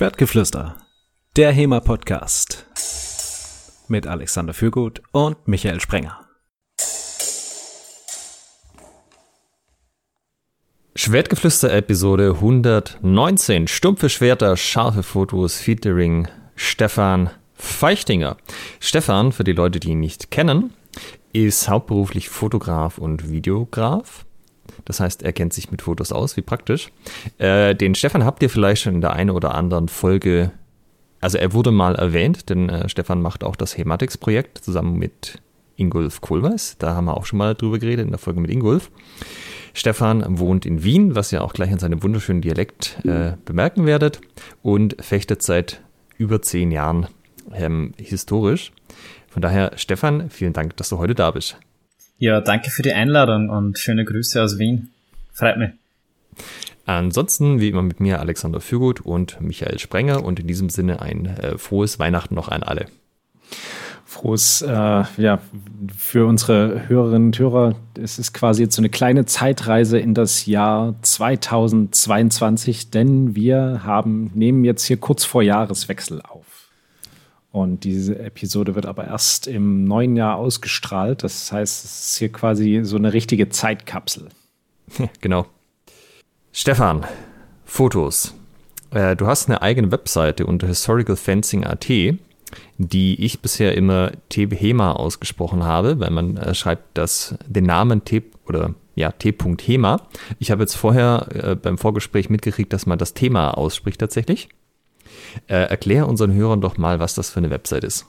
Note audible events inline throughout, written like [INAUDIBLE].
Schwertgeflüster, der HEMA-Podcast mit Alexander Fürgut und Michael Sprenger. Schwertgeflüster Episode 119. Stumpfe Schwerter, scharfe Fotos, featuring Stefan Feichtinger. Stefan, für die Leute, die ihn nicht kennen, ist hauptberuflich Fotograf und Videograf. Das heißt, er kennt sich mit Fotos aus, wie praktisch. Äh, den Stefan habt ihr vielleicht schon in der einen oder anderen Folge, also er wurde mal erwähnt, denn äh, Stefan macht auch das Hematics-Projekt zusammen mit Ingolf Kohlweis. Da haben wir auch schon mal drüber geredet in der Folge mit Ingolf. Stefan wohnt in Wien, was ihr auch gleich an seinem wunderschönen Dialekt äh, bemerken werdet, und fechtet seit über zehn Jahren ähm, historisch. Von daher, Stefan, vielen Dank, dass du heute da bist. Ja, danke für die Einladung und schöne Grüße aus Wien. Freut mich. Ansonsten, wie immer mit mir, Alexander Fürgut und Michael Sprenger und in diesem Sinne ein äh, frohes Weihnachten noch an alle. Frohes, äh, ja, für unsere Hörerinnen und Hörer, es ist quasi jetzt so eine kleine Zeitreise in das Jahr 2022, denn wir haben, nehmen jetzt hier kurz vor Jahreswechsel auf. Und diese Episode wird aber erst im neuen Jahr ausgestrahlt. Das heißt, es ist hier quasi so eine richtige Zeitkapsel. [LAUGHS] genau. Stefan, Fotos. Äh, du hast eine eigene Webseite unter historicalfencing.at, die ich bisher immer T-Hema ausgesprochen habe, weil man äh, schreibt das, den Namen T oder ja, T.Hema. Ich habe jetzt vorher äh, beim Vorgespräch mitgekriegt, dass man das Thema ausspricht tatsächlich. Äh, erklär unseren Hörern doch mal, was das für eine Website ist.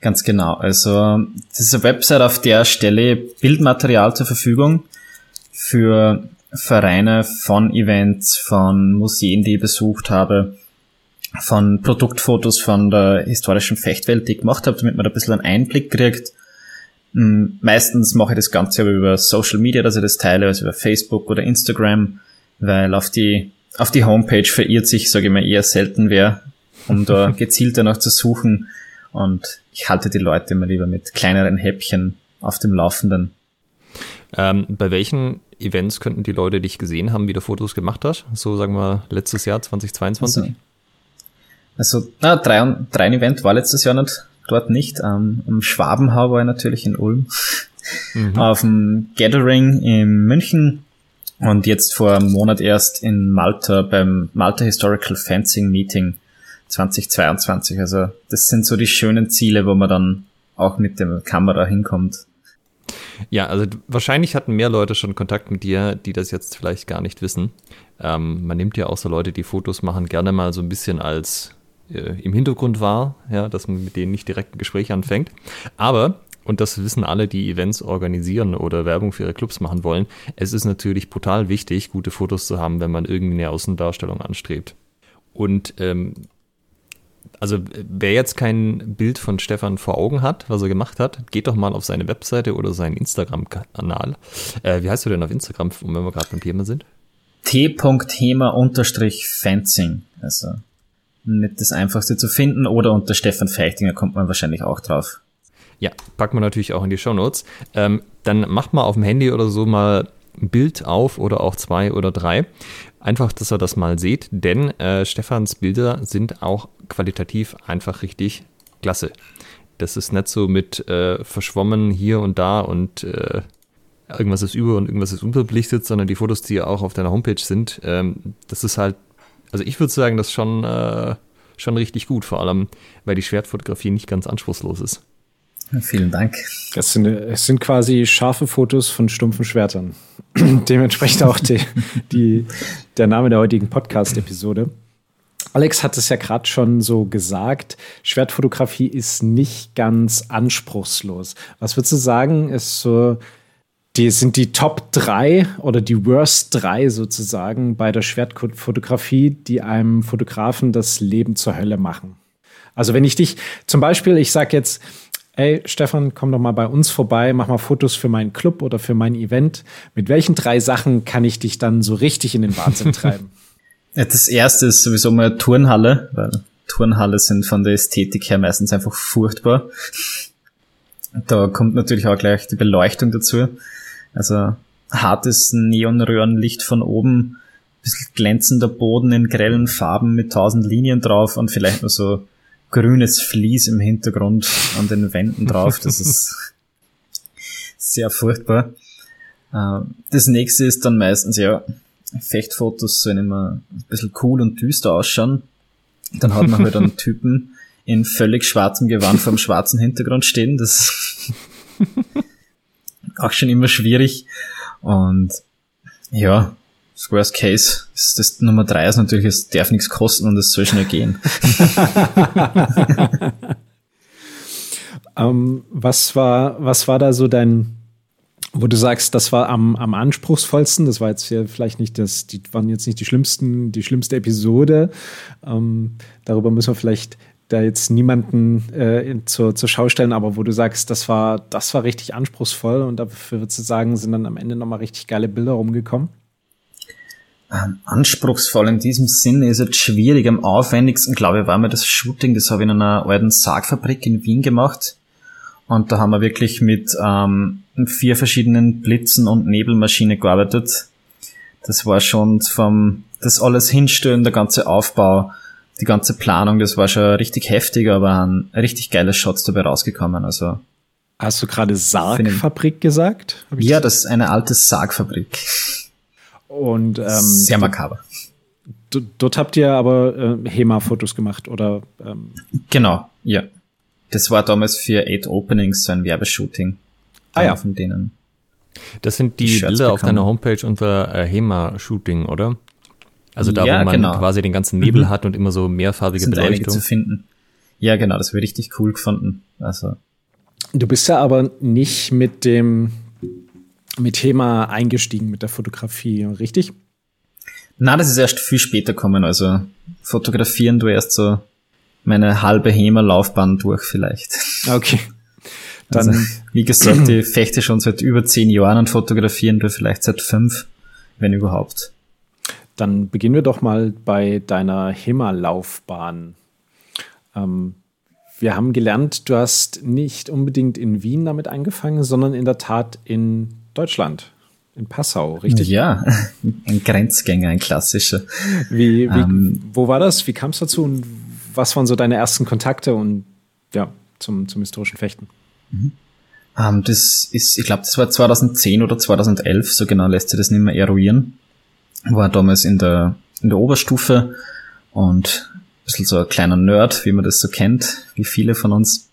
Ganz genau. Also, das ist eine Website, auf der stelle Bildmaterial zur Verfügung für Vereine von Events, von Museen, die ich besucht habe, von Produktfotos von der historischen Fechtwelt, die ich gemacht habe, damit man da ein bisschen einen Einblick kriegt. Hm, meistens mache ich das Ganze aber über Social Media, dass ich das teile, also über Facebook oder Instagram, weil auf die, auf die Homepage verirrt sich, sage ich mal, eher selten wer um da [LAUGHS] gezielt danach zu suchen. Und ich halte die Leute immer lieber mit kleineren Häppchen auf dem Laufenden. Ähm, bei welchen Events könnten die Leute dich gesehen haben, wie du Fotos gemacht hast? So sagen wir letztes Jahr, 2022? Also, also na, drei, drei Event war letztes Jahr nicht, dort nicht. Ähm, Im Schwabenhau war ich natürlich in Ulm. Mhm. Auf dem Gathering in München und jetzt vor einem Monat erst in Malta beim Malta Historical Fencing Meeting 2022. Also das sind so die schönen Ziele, wo man dann auch mit der Kamera hinkommt. Ja, also wahrscheinlich hatten mehr Leute schon Kontakt mit dir, die das jetzt vielleicht gar nicht wissen. Ähm, man nimmt ja auch so Leute, die Fotos machen, gerne mal so ein bisschen als äh, im Hintergrund wahr, ja, dass man mit denen nicht direkt ein Gespräch anfängt. Aber, und das wissen alle, die Events organisieren oder Werbung für ihre Clubs machen wollen, es ist natürlich brutal wichtig, gute Fotos zu haben, wenn man irgendeine Außendarstellung anstrebt. Und ähm, also wer jetzt kein Bild von Stefan vor Augen hat, was er gemacht hat, geht doch mal auf seine Webseite oder seinen Instagram-Kanal. Äh, wie heißt du denn auf Instagram, wenn wir gerade beim Thema sind? t.thema-fencing. Also nicht das einfachste zu finden oder unter Stefan Feichtinger kommt man wahrscheinlich auch drauf. Ja, packt man natürlich auch in die Shownotes. Ähm, dann macht mal auf dem Handy oder so mal ein Bild auf oder auch zwei oder drei. Einfach, dass ihr das mal seht, denn äh, Stefans Bilder sind auch qualitativ einfach richtig klasse. Das ist nicht so mit äh, verschwommen hier und da und äh, irgendwas ist über und irgendwas ist unterbelichtet, sondern die Fotos, die ja auch auf deiner Homepage sind, ähm, das ist halt, also ich würde sagen, das ist schon, äh, schon richtig gut, vor allem, weil die Schwertfotografie nicht ganz anspruchslos ist. Vielen Dank. Es sind, es sind quasi scharfe Fotos von stumpfen Schwertern. [CLEARS THROAT] Dementsprechend auch die, die, der Name der heutigen Podcast-Episode. Alex hat es ja gerade schon so gesagt, Schwertfotografie ist nicht ganz anspruchslos. Was würdest du sagen, ist so, die sind die Top 3 oder die Worst 3 sozusagen bei der Schwertfotografie, die einem Fotografen das Leben zur Hölle machen? Also wenn ich dich zum Beispiel, ich sag jetzt, ey, Stefan, komm doch mal bei uns vorbei, mach mal Fotos für meinen Club oder für mein Event. Mit welchen drei Sachen kann ich dich dann so richtig in den Wahnsinn treiben? Das erste ist sowieso mal Turnhalle, weil Turnhalle sind von der Ästhetik her meistens einfach furchtbar. Da kommt natürlich auch gleich die Beleuchtung dazu. Also hartes Neonröhrenlicht von oben bisschen glänzender Boden in grellen Farben mit tausend Linien drauf und vielleicht nur so grünes Vlies im Hintergrund an den Wänden drauf. Das ist sehr furchtbar. Äh, das nächste ist dann meistens, ja, Fechtfotos sollen immer ein bisschen cool und düster ausschauen. Dann hat man halt einen [LAUGHS] Typen in völlig schwarzem Gewand vor einem schwarzen Hintergrund stehen. Das auch schon immer schwierig. Und ja, Worst Case ist das Nummer drei ist natürlich, es darf nichts kosten und es soll schnell gehen. [LAUGHS] ähm, was war, was war da so dein, wo du sagst, das war am, am anspruchsvollsten, das war jetzt ja vielleicht nicht das, die waren jetzt nicht die schlimmsten, die schlimmste Episode. Ähm, darüber müssen wir vielleicht da jetzt niemanden äh, zur, zur Schau stellen, aber wo du sagst, das war, das war richtig anspruchsvoll und dafür würdest du sagen, sind dann am Ende nochmal richtig geile Bilder rumgekommen? Ähm, anspruchsvoll in diesem Sinne ist jetzt schwierig. Am aufwendigsten, glaube ich, war mir das Shooting, das habe ich in einer alten Sargfabrik in Wien gemacht. Und da haben wir wirklich mit ähm, vier verschiedenen Blitzen und Nebelmaschine gearbeitet. Das war schon vom, das alles hinstellen, der ganze Aufbau, die ganze Planung, das war schon richtig heftig, aber ein richtig geiles Shots dabei rausgekommen. Also Hast du gerade Sargfabrik gesagt? Ja, das ist eine alte Sargfabrik. Und ähm, sehr makaber. Dort habt ihr aber äh, HEMA-Fotos gemacht, oder? Ähm? Genau, ja. Das war damals für Eight Openings so ein Werbeshooting. Ah ja. Von denen. Das sind die, die Bilder auf deiner Homepage unter äh, HEMA-Shooting, oder? Also da, ja, wo man genau. quasi den ganzen Nebel mhm. hat und immer so mehrfarbige sind Beleuchtung. zu finden. Ja, genau, das wäre richtig cool gefunden. Also. Du bist ja aber nicht mit dem mit Thema eingestiegen mit der Fotografie, richtig? Na, das ist erst viel später gekommen. Also fotografieren du erst so meine halbe HEMA-Laufbahn durch vielleicht. Okay. Dann, also, [LAUGHS] wie gesagt, ich [CLEARS THROAT] fechte schon seit über zehn Jahren und fotografieren du vielleicht seit fünf, wenn überhaupt. Dann beginnen wir doch mal bei deiner HEMA-Laufbahn. Ähm, wir haben gelernt, du hast nicht unbedingt in Wien damit angefangen, sondern in der Tat in Deutschland, in Passau, richtig? Ja, [LAUGHS] ein Grenzgänger, ein klassischer. Wie, wie ähm, wo war das? Wie kam es dazu und was waren so deine ersten Kontakte und ja, zum, zum historischen Fechten? Mhm. Ähm, das ist, ich glaube, das war 2010 oder 2011, so genau lässt sich das nicht mehr eruieren war damals in der, in der Oberstufe und ein bisschen so ein kleiner Nerd, wie man das so kennt, wie viele von uns.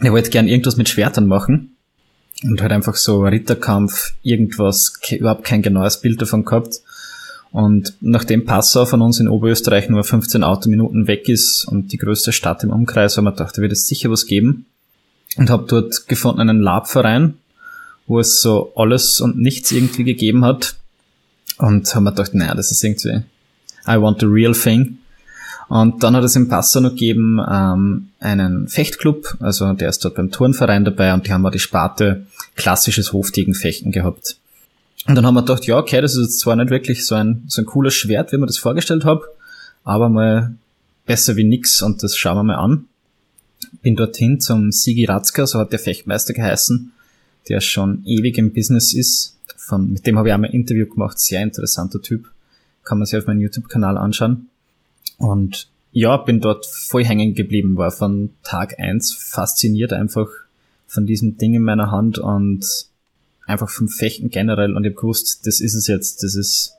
Er wollte gern irgendwas mit Schwertern machen und halt einfach so Ritterkampf, irgendwas, überhaupt kein genaues Bild davon gehabt. Und nachdem Passau von uns in Oberösterreich nur 15 Autominuten weg ist und die größte Stadt im Umkreis, haben wir gedacht, da wird es sicher was geben. Und habe dort gefunden einen Labverein, wo es so alles und nichts irgendwie gegeben hat. Und haben wir gedacht, naja, das ist irgendwie I want the real thing. Und dann hat es im Passau noch gegeben ähm, einen Fechtclub, also der ist dort beim Turnverein dabei und die haben wir die Sparte klassisches Hofdegenfechten gehabt. Und dann haben wir gedacht, ja, okay, das ist zwar nicht wirklich so ein, so ein cooles Schwert, wie man das vorgestellt habe, aber mal besser wie nix und das schauen wir mal an. Bin dorthin zum Sigi Ratzka, so hat der Fechtmeister geheißen, der schon ewig im Business ist von, mit dem habe ich einmal ein Interview gemacht, sehr interessanter Typ. Kann man sich auf meinem YouTube-Kanal anschauen. Und ja, bin dort voll hängen geblieben, war von Tag eins fasziniert einfach von diesem Ding in meiner Hand und einfach vom Fechten generell und ich habe gewusst, das ist es jetzt, das ist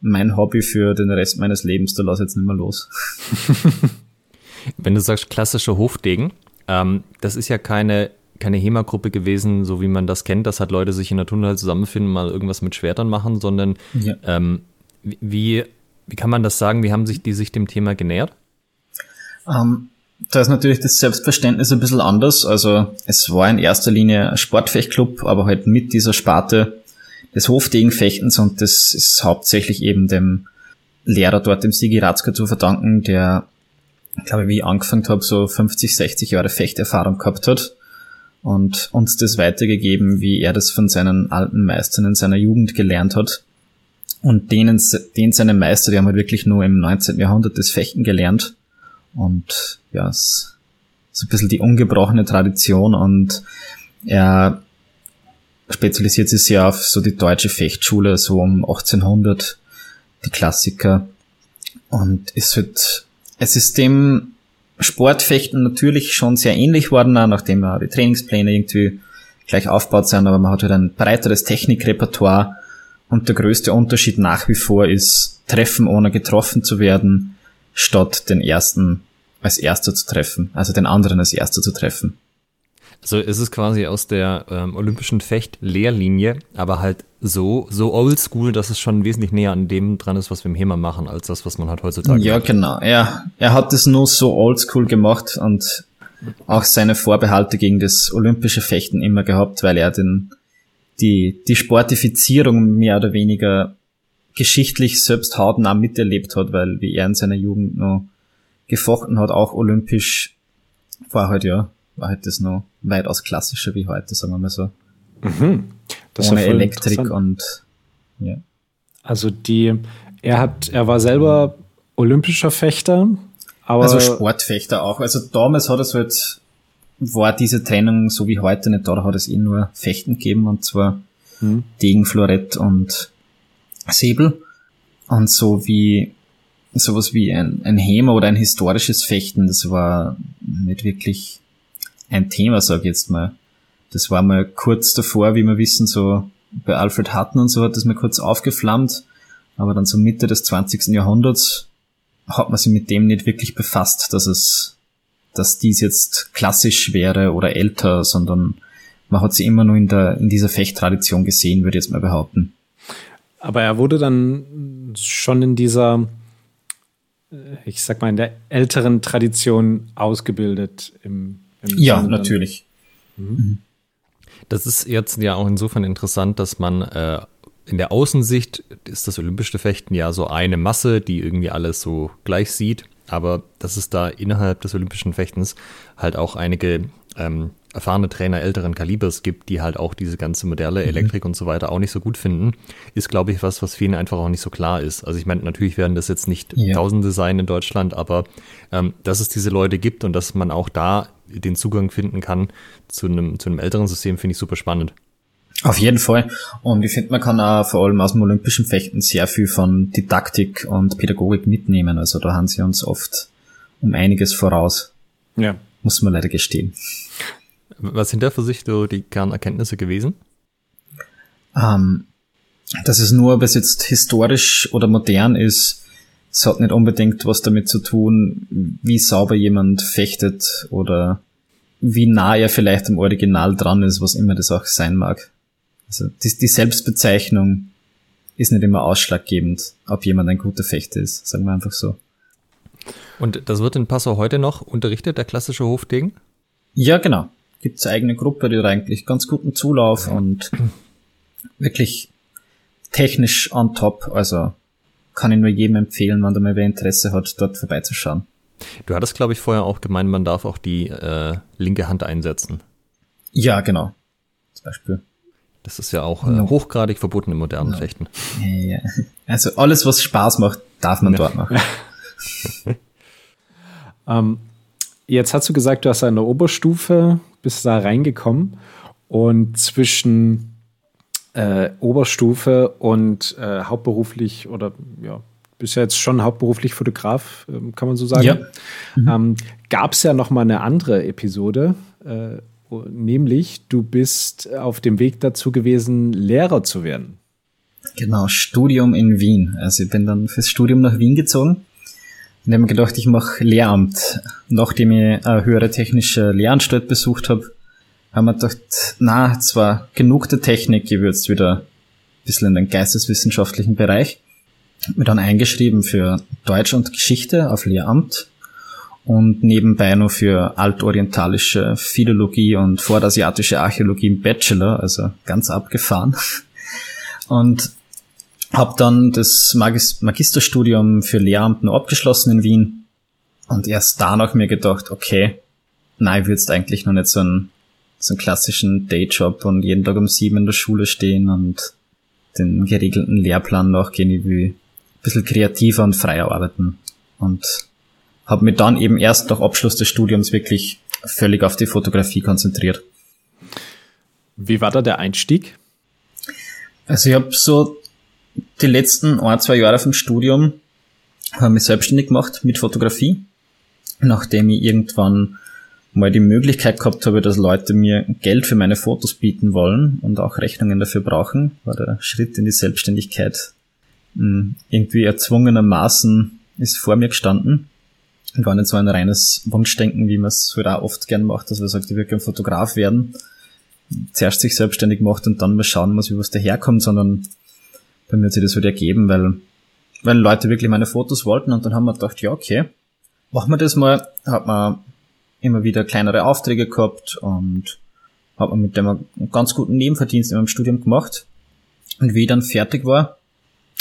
mein Hobby für den Rest meines Lebens, da lass jetzt nicht mehr los. [LAUGHS] Wenn du sagst klassischer Hofdegen, ähm, das ist ja keine keine HEMA-Gruppe gewesen, so wie man das kennt, dass halt Leute sich in der Tunnel zusammenfinden, mal irgendwas mit Schwertern machen, sondern ja. ähm, wie, wie kann man das sagen, wie haben sich die sich dem Thema genähert? Ähm, da ist natürlich das Selbstverständnis ein bisschen anders. Also es war in erster Linie ein Sportfechtclub, aber halt mit dieser Sparte des Hofdegenfechtens und das ist hauptsächlich eben dem Lehrer dort, dem Sigi Ratzka zu verdanken, der, glaube ich, wie ich angefangen habe, so 50, 60 Jahre Fechterfahrung gehabt hat und uns das weitergegeben, wie er das von seinen alten Meistern in seiner Jugend gelernt hat. Und denen, den seine Meister, die haben halt wirklich nur im 19. Jahrhundert das Fechten gelernt. Und ja, es ist ein bisschen die ungebrochene Tradition und er spezialisiert sich sehr auf so die deutsche Fechtschule, so um 1800 die Klassiker. Und es wird, es ist dem Sportfechten natürlich schon sehr ähnlich worden, nachdem ja die Trainingspläne irgendwie gleich aufgebaut sind, aber man hat halt ein breiteres Technikrepertoire und der größte Unterschied nach wie vor ist, treffen ohne getroffen zu werden, statt den ersten als erster zu treffen, also den anderen als erster zu treffen. Also ist es quasi aus der ähm, olympischen Fecht-Lehrlinie, aber halt so, so oldschool, dass es schon wesentlich näher an dem dran ist, was wir im HEMA machen, als das, was man halt heutzutage Ja, macht. genau. Er, er hat es nur so oldschool gemacht und auch seine Vorbehalte gegen das olympische Fechten immer gehabt, weil er den, die, die Sportifizierung mehr oder weniger geschichtlich selbst hautnah miterlebt hat, weil wie er in seiner Jugend noch gefochten hat, auch olympisch, war halt ja, war halt das noch weitaus klassischer wie heute, sagen wir mal so. Mhm. Das Ohne Elektrik und ja. Also die, er hat, er war selber olympischer Fechter, aber Also Sportfechter auch. Also damals hat es halt, war diese Trennung so wie heute nicht da, da hat es eh nur Fechten gegeben und zwar Hm. Degen, Florett und Säbel. Und so wie sowas wie ein, ein HEMA oder ein historisches Fechten, das war nicht wirklich ein Thema, sag ich jetzt mal. Das war mal kurz davor, wie wir wissen, so bei Alfred Hutton und so hat das mal kurz aufgeflammt, aber dann so Mitte des 20. Jahrhunderts hat man sich mit dem nicht wirklich befasst, dass es, dass dies jetzt klassisch wäre oder älter, sondern man hat sie immer nur in der, in dieser Fechttradition gesehen, würde ich jetzt mal behaupten. Aber er wurde dann schon in dieser, äh, ich sag mal, in der älteren Tradition ausgebildet. Im, im Ja, Sinne dann- natürlich. Das ist jetzt ja auch insofern interessant, dass man äh, in der Außensicht ist das olympische Fechten ja so eine Masse, die irgendwie alles so gleich sieht, aber dass es da innerhalb des olympischen Fechtens halt auch einige ähm, erfahrene Trainer älteren Kalibers gibt, die halt auch diese ganze moderne Elektrik und so weiter auch nicht so gut finden, ist, glaube ich, was, was vielen einfach auch nicht so klar ist. Also ich meine, natürlich werden das jetzt nicht Ja. Tausende sein in Deutschland, aber ähm, dass es diese Leute gibt und dass man auch da den Zugang finden kann zu einem, zu einem älteren System, finde ich super spannend. Auf jeden Fall. Und ich finde, man kann auch vor allem aus dem olympischen Fechten sehr viel von Didaktik und Pädagogik mitnehmen. Also da haben sie uns oft um einiges voraus, Ja. muss man leider gestehen. Was sind da für sich so die Kernerkenntnisse gewesen? Ähm, dass es nur, ob es jetzt historisch oder modern ist, es hat nicht unbedingt was damit zu tun, wie sauber jemand fechtet oder wie nah er vielleicht am Original dran ist, was immer das auch sein mag. Also die, die Selbstbezeichnung ist nicht immer ausschlaggebend, ob jemand ein guter Fechter ist, sagen wir einfach so. Und das wird in Passau heute noch unterrichtet, der klassische Hofdegen? Ja, genau. Gibt's eine eigene Gruppe, die hat eigentlich ganz guten Zulauf und [CLEARS THROAT] wirklich technisch on top. Also kann ich nur jedem empfehlen, wenn da mal wer Interesse hat, dort vorbeizuschauen. Du hattest, glaube ich, vorher auch gemeint, man darf auch die äh, linke Hand einsetzen. Ja, genau. Zum Beispiel. Das ist ja auch äh, No. hochgradig verboten im modernen No. Fechten. Ja. Also alles, was Spaß macht, darf man dort machen. [LAUGHS] Ähm, jetzt hast du gesagt, du hast eine Oberstufe, bist da reingekommen und zwischen äh, Oberstufe und äh, hauptberuflich oder ja, bist ja jetzt schon hauptberuflich Fotograf, ähm, kann man so sagen. Ja. Ähm, Gab es ja noch mal eine andere Episode, äh, nämlich du bist auf dem Weg dazu gewesen, Lehrer zu werden. Genau, Studium in Wien. Also ich bin dann fürs Studium nach Wien gezogen und habe mir gedacht, ich mache Lehramt. Nachdem ich eine höhere technische Lehranstalt besucht habe, haben wir gedacht, na, zwar genug der Technik, ich würde wieder ein bisschen in den geisteswissenschaftlichen Bereich. Mir dann eingeschrieben für Deutsch und Geschichte auf Lehramt und nebenbei noch für altorientalische Philologie und vorderasiatische Archäologie im Bachelor, also ganz abgefahren. Und habe dann das Magis Magisterstudium für Lehramt noch abgeschlossen in Wien und erst danach mir gedacht, okay, nein, ich würde jetzt eigentlich noch nicht so einen, so einen klassischen Dayjob und jeden Tag um sieben in der Schule stehen und den geregelten Lehrplan nachgehen. Ich will ein bisschen kreativer und freier arbeiten und habe mich dann eben erst nach Abschluss des Studiums wirklich völlig auf die Fotografie konzentriert. Wie war da der Einstieg? Also ich habe so die letzten ein, zwei Jahre vom Studium habe ich mich selbstständig gemacht mit Fotografie, nachdem ich irgendwann mal die Möglichkeit gehabt habe, dass Leute mir Geld für meine Fotos bieten wollen und auch Rechnungen dafür brauchen, war der Schritt in die Selbstständigkeit hm, irgendwie erzwungenermaßen ist vor mir gestanden. Und war nicht so ein reines Wunschdenken, wie man es halt auch oft gern macht, dass man sagt, ich will gerne Fotograf werden, zuerst sich selbstständig macht und dann mal schauen muss, wie was daherkommt, sondern bei mir hat sich das halt ergeben, weil, weil Leute wirklich meine Fotos wollten und dann haben wir gedacht, ja, okay, machen wir das mal, hat man immer wieder kleinere Aufträge gehabt und habe mit dem einen ganz guten Nebenverdienst in meinem Studium gemacht. Und wie ich dann fertig war,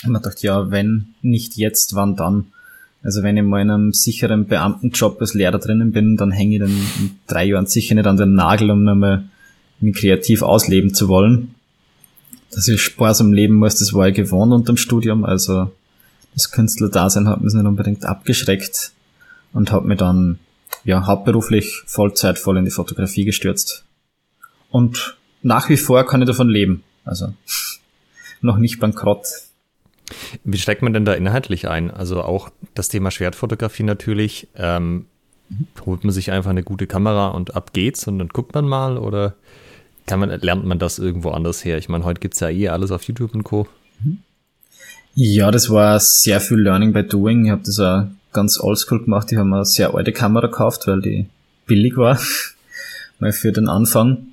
habe ich gedacht, ja, wenn nicht jetzt, wann dann? Also wenn ich mal in einem sicheren Beamtenjob als Lehrer drinnen bin, dann hänge ich dann in drei Jahren sicher nicht an den Nagel, um nochmal mich kreativ ausleben zu wollen. Dass ich sparsam leben muss, das war ich gewohnt unter dem Studium, also das Künstlerdasein hat mich nicht unbedingt abgeschreckt und hat mir dann ja, hauptberuflich Vollzeit voll in die Fotografie gestürzt. Und nach wie vor kann ich davon leben. Also [LAUGHS] noch nicht bankrott. Wie steckt man denn da inhaltlich ein? Also auch das Thema Schwertfotografie natürlich. Ähm, holt man sich einfach eine gute Kamera und ab geht's und dann guckt man mal oder kann man, lernt man das irgendwo anders her? Ich meine, heute gibt's ja eh alles auf YouTube und Co. Ja, das war sehr viel Learning by Doing. Ich habe das auch ganz oldschool gemacht. Ich habe mir eine sehr alte Kamera gekauft, weil die billig war. [LAUGHS] mal für den Anfang.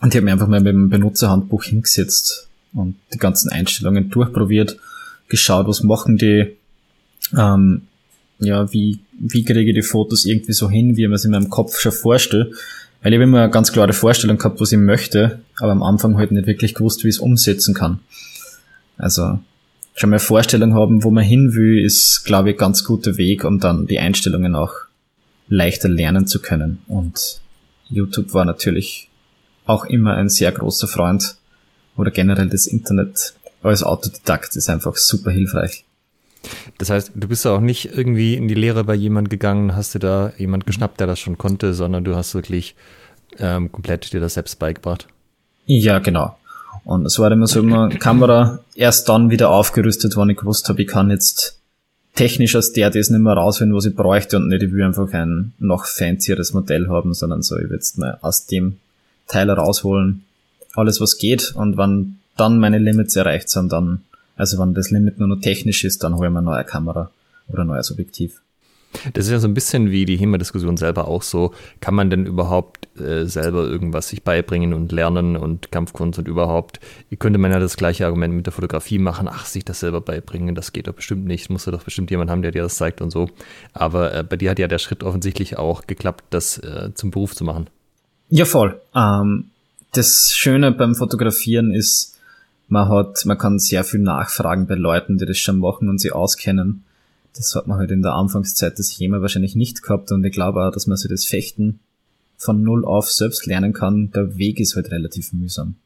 Und ich habe mir einfach mal mit dem Benutzerhandbuch hingesetzt und die ganzen Einstellungen durchprobiert, geschaut, was machen die, ähm, ja, wie, wie kriege ich die Fotos irgendwie so hin, wie ich mir es in meinem Kopf schon vorstelle. Weil ich habe immer eine ganz klare Vorstellung gehabt, was ich möchte, aber am Anfang halt nicht wirklich gewusst, wie ich es umsetzen kann. Also schon mal Vorstellung haben, wo man hin will, ist, glaube ich, ganz guter Weg, um dann die Einstellungen auch leichter lernen zu können. Und YouTube war natürlich auch immer ein sehr großer Freund oder generell das Internet als Autodidakt ist einfach super hilfreich. Das heißt, du bist auch nicht irgendwie in die Lehre bei jemand gegangen, hast du da jemand geschnappt, der das schon konnte, sondern du hast wirklich ähm, komplett dir das selbst beigebracht. Ja, genau. Und es war immer so immer Kamera erst dann wieder aufgerüstet, wann ich gewusst habe, ich kann jetzt technisch aus der das nicht mehr rausfinden, was ich bräuchte und nicht, ich will einfach ein noch fancieres Modell haben, sondern so, ich will jetzt mal aus dem Teil rausholen, alles was geht und wann dann meine Limits erreicht sind, dann, also wenn das Limit nur noch technisch ist, dann holen wir eine neue Kamera oder ein neues Objektiv. Das ist ja so ein bisschen wie die HEMA-Diskussion selber auch so. Kann man denn überhaupt äh, selber irgendwas sich beibringen und lernen und Kampfkunst und überhaupt? Könnte man ja das gleiche Argument mit der Fotografie machen. Ach, sich das selber beibringen, das geht doch bestimmt nicht. Musst du doch bestimmt jemand haben, der dir das zeigt und so. Aber äh, bei dir hat ja der Schritt offensichtlich auch geklappt, das äh, zum Beruf zu machen. Ja, voll. Ähm, das Schöne beim Fotografieren ist, man hat, man kann sehr viel nachfragen bei Leuten, die das schon machen und sie auskennen das hat man halt in der Anfangszeit des HEMA wahrscheinlich nicht gehabt und ich glaube auch, dass man sich das Fechten von null auf selbst lernen kann. Der Weg ist halt relativ mühsam.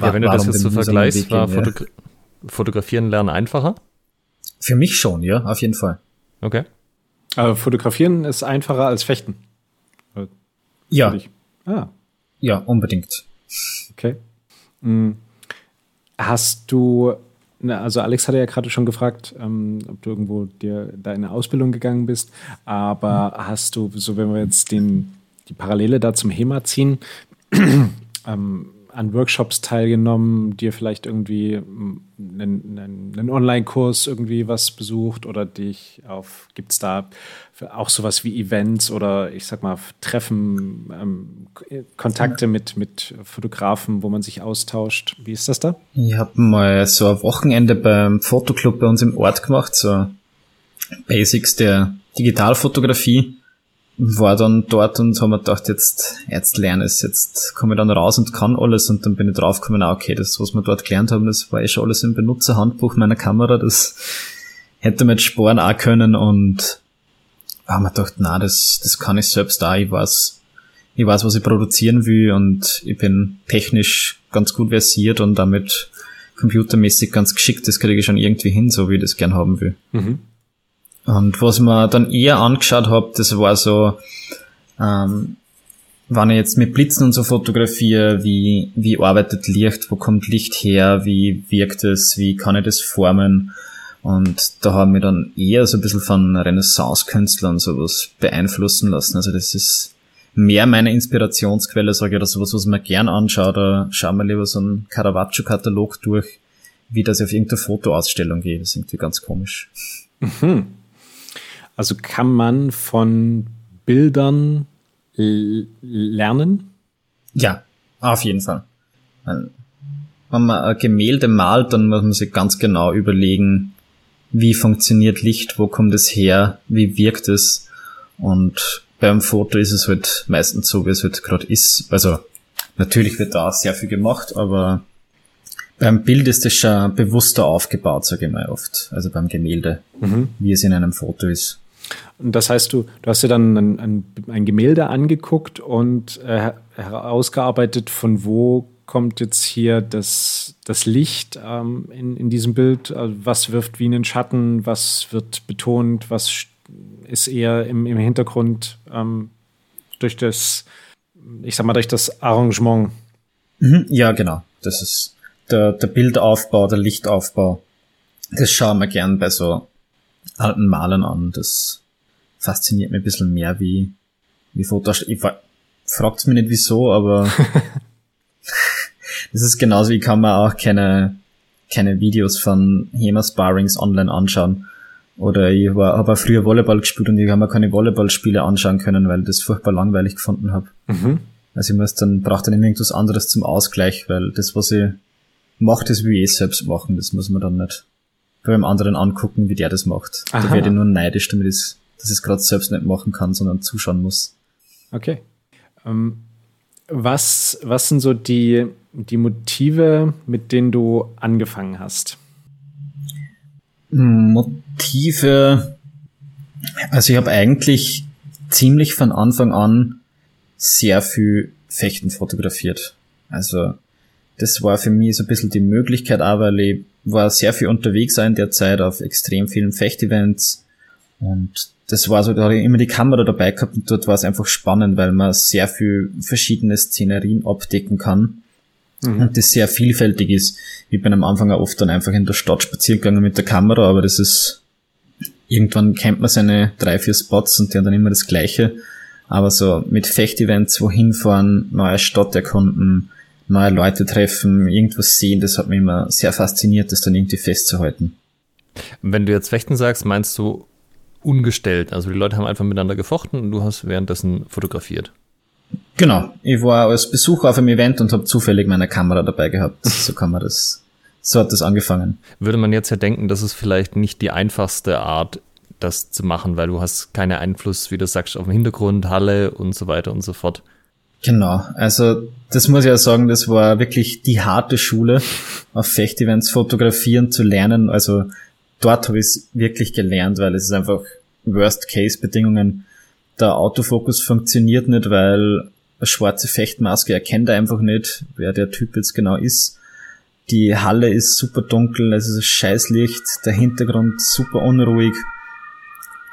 Ja, wenn du das jetzt so vergleichst, war gehen, Fotogra ja. Fotografieren lernen einfacher? Für mich schon, ja, auf jeden Fall. Okay. Aber Fotografieren ist einfacher als Fechten. Ja. Ah. Ja, unbedingt. Okay. Hm. Hast du also Alex hatte ja gerade schon gefragt, ähm, ob du irgendwo dir da in eine Ausbildung gegangen bist. Aber mhm. hast du, so wenn wir jetzt den, die Parallele da zum HEMA ziehen, [CLEARS THROAT] ähm, an Workshops teilgenommen, dir vielleicht irgendwie einen, einen, einen Online-Kurs irgendwie was besucht oder dich auf, gibt es da auch sowas wie Events oder ich sag mal Treffen, ähm, Kontakte mit, mit Fotografen, wo man sich austauscht? Wie ist das da? Ich habe mal so ein Wochenende beim Fotoclub bei uns im Ort gemacht, so Basics der Digitalfotografie war dann dort und haben mir gedacht, jetzt, jetzt lerne es, jetzt komme ich dann raus und kann alles. Und dann bin ich draufgekommen, ah, okay, das, was wir dort gelernt haben, das war eh schon alles im Benutzerhandbuch meiner Kamera, das hätte man jetzt sparen auch können. Und haben mir gedacht, na, das, das kann ich selbst da, ich weiß, ich weiß, was ich produzieren will. Und ich bin technisch ganz gut versiert und damit computermäßig ganz geschickt, das kriege ich schon irgendwie hin, so wie ich das gern haben will. Mhm. Und was mir dann eher angeschaut habe, das war so, ähm, wenn ich jetzt mit Blitzen und so fotografiere, wie, wie arbeitet Licht, wo kommt Licht her, wie wirkt es, wie kann ich das formen? Und da haben wir dann eher so ein bisschen von Renaissance-Künstlern sowas beeinflussen lassen. Also das ist mehr meine Inspirationsquelle, sage ich, oder sowas, was man gern anschaut, da schauen wir lieber so einen Caravaggio-Katalog durch, wie das auf irgendeine Fotoausstellung geht. Das ist irgendwie ganz komisch. Mhm. Also kann man von Bildern lernen? Ja, auf jeden Fall. Wenn man ein Gemälde malt, dann muss man sich ganz genau überlegen, wie funktioniert Licht, wo kommt es her, wie wirkt es. Und beim Foto ist es halt meistens so, wie es halt gerade ist. Also natürlich wird da sehr viel gemacht, aber beim Bild ist es schon bewusster aufgebaut, sage ich mal oft. Also beim Gemälde, mhm. wie es in einem Foto ist. Und das heißt, du, du hast dir dann ein, ein, ein Gemälde angeguckt und äh, herausgearbeitet, von wo kommt jetzt hier das, das Licht ähm, in, in diesem Bild? Also was wirft wie einen Schatten? Was wird betont? Was ist eher im, im Hintergrund ähm, durch das, ich sag mal, durch das Arrangement? Mhm, ja, genau. Das ist der, der Bildaufbau, der Lichtaufbau. Das schauen wir gern bei so alten Malern an. Das fasziniert mich ein bisschen mehr wie, wie Fotos. Ich fragt's mich nicht wieso, aber [LAUGHS] [LAUGHS] das ist genauso, wie kann man auch keine, keine Videos von HEMA Sparrings online anschauen. Oder ich habe auch früher Volleyball gespielt und ich habe mir keine Volleyballspiele anschauen können, weil ich das furchtbar langweilig gefunden habe. Mhm. Also ich muss dann, brauche dann irgendwas anderes zum Ausgleich, weil das, was ich mache, das will ich eh selbst machen. Das muss man dann nicht beim anderen angucken, wie der das macht. Aha. Da werde ich nur neidisch, damit ich es dass ich es gerade selbst nicht machen kann, sondern zuschauen muss. Okay. Ähm, was, was sind so die, die Motive, mit denen du angefangen hast? Motive. Also ich habe eigentlich ziemlich von Anfang an sehr viel Fechten fotografiert. Also das war für mich so ein bisschen die Möglichkeit, aber ich war sehr viel unterwegs in der Zeit auf extrem vielen Fechtevents und das war so, da hatte ich immer die Kamera dabei gehabt und dort war es einfach spannend, weil man sehr viel verschiedene Szenerien abdecken kann mhm. und das sehr vielfältig ist. Ich bin am Anfang auch oft dann einfach in der Stadt spazieren gegangen mit der Kamera, aber das ist, irgendwann kennt man seine drei, vier Spots und die haben dann immer das Gleiche. Aber so mit Fechtevents, wohin fahren, neue Stadt erkunden, neue Leute treffen, irgendwas sehen, das hat mich immer sehr fasziniert, das dann irgendwie festzuhalten. Wenn du jetzt Fechten sagst, meinst du ungestellt. Also die Leute haben einfach miteinander gefochten und du hast währenddessen fotografiert. Genau. Ich war als Besucher auf einem Event und habe zufällig meine Kamera dabei gehabt. [LAUGHS] So kann man das, so hat das angefangen. Würde man jetzt ja denken, das ist vielleicht nicht die einfachste Art, das zu machen, weil du hast keinen Einfluss, wie du sagst, auf dem Hintergrund, Halle und so weiter und so fort. Genau, also das muss ich ja sagen, das war wirklich die harte Schule, auf Fechtevents fotografieren zu lernen. Also dort habe ich es wirklich gelernt, weil es ist einfach Worst-Case-Bedingungen. Der Autofokus funktioniert nicht, weil eine schwarze Fechtmaske erkennt er einfach nicht, wer der Typ jetzt genau ist. Die Halle ist super dunkel, es ist Scheißlicht, der Hintergrund super unruhig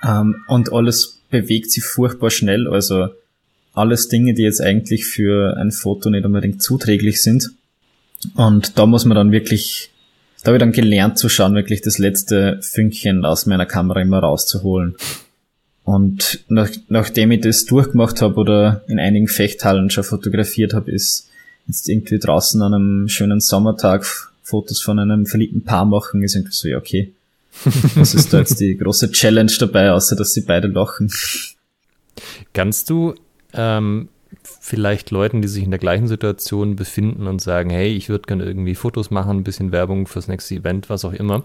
ähm, und alles bewegt sich furchtbar schnell. Also alles Dinge, die jetzt eigentlich für ein Foto nicht unbedingt zuträglich sind. Und da muss man dann wirklich da habe ich dann gelernt zu schauen, wirklich das letzte Fünkchen aus meiner Kamera immer rauszuholen. Und nach, nachdem ich das durchgemacht habe oder in einigen Fechthallen schon fotografiert habe, ist jetzt irgendwie draußen an einem schönen Sommertag Fotos von einem verliebten Paar machen, ist irgendwie so, ja, okay. [LAUGHS] Was ist da jetzt die große Challenge dabei, außer dass sie beide lachen? Kannst du ähm, vielleicht Leuten, die sich in der gleichen Situation befinden und sagen, hey, ich würde gerne irgendwie Fotos machen, ein bisschen Werbung fürs nächste Event, was auch immer,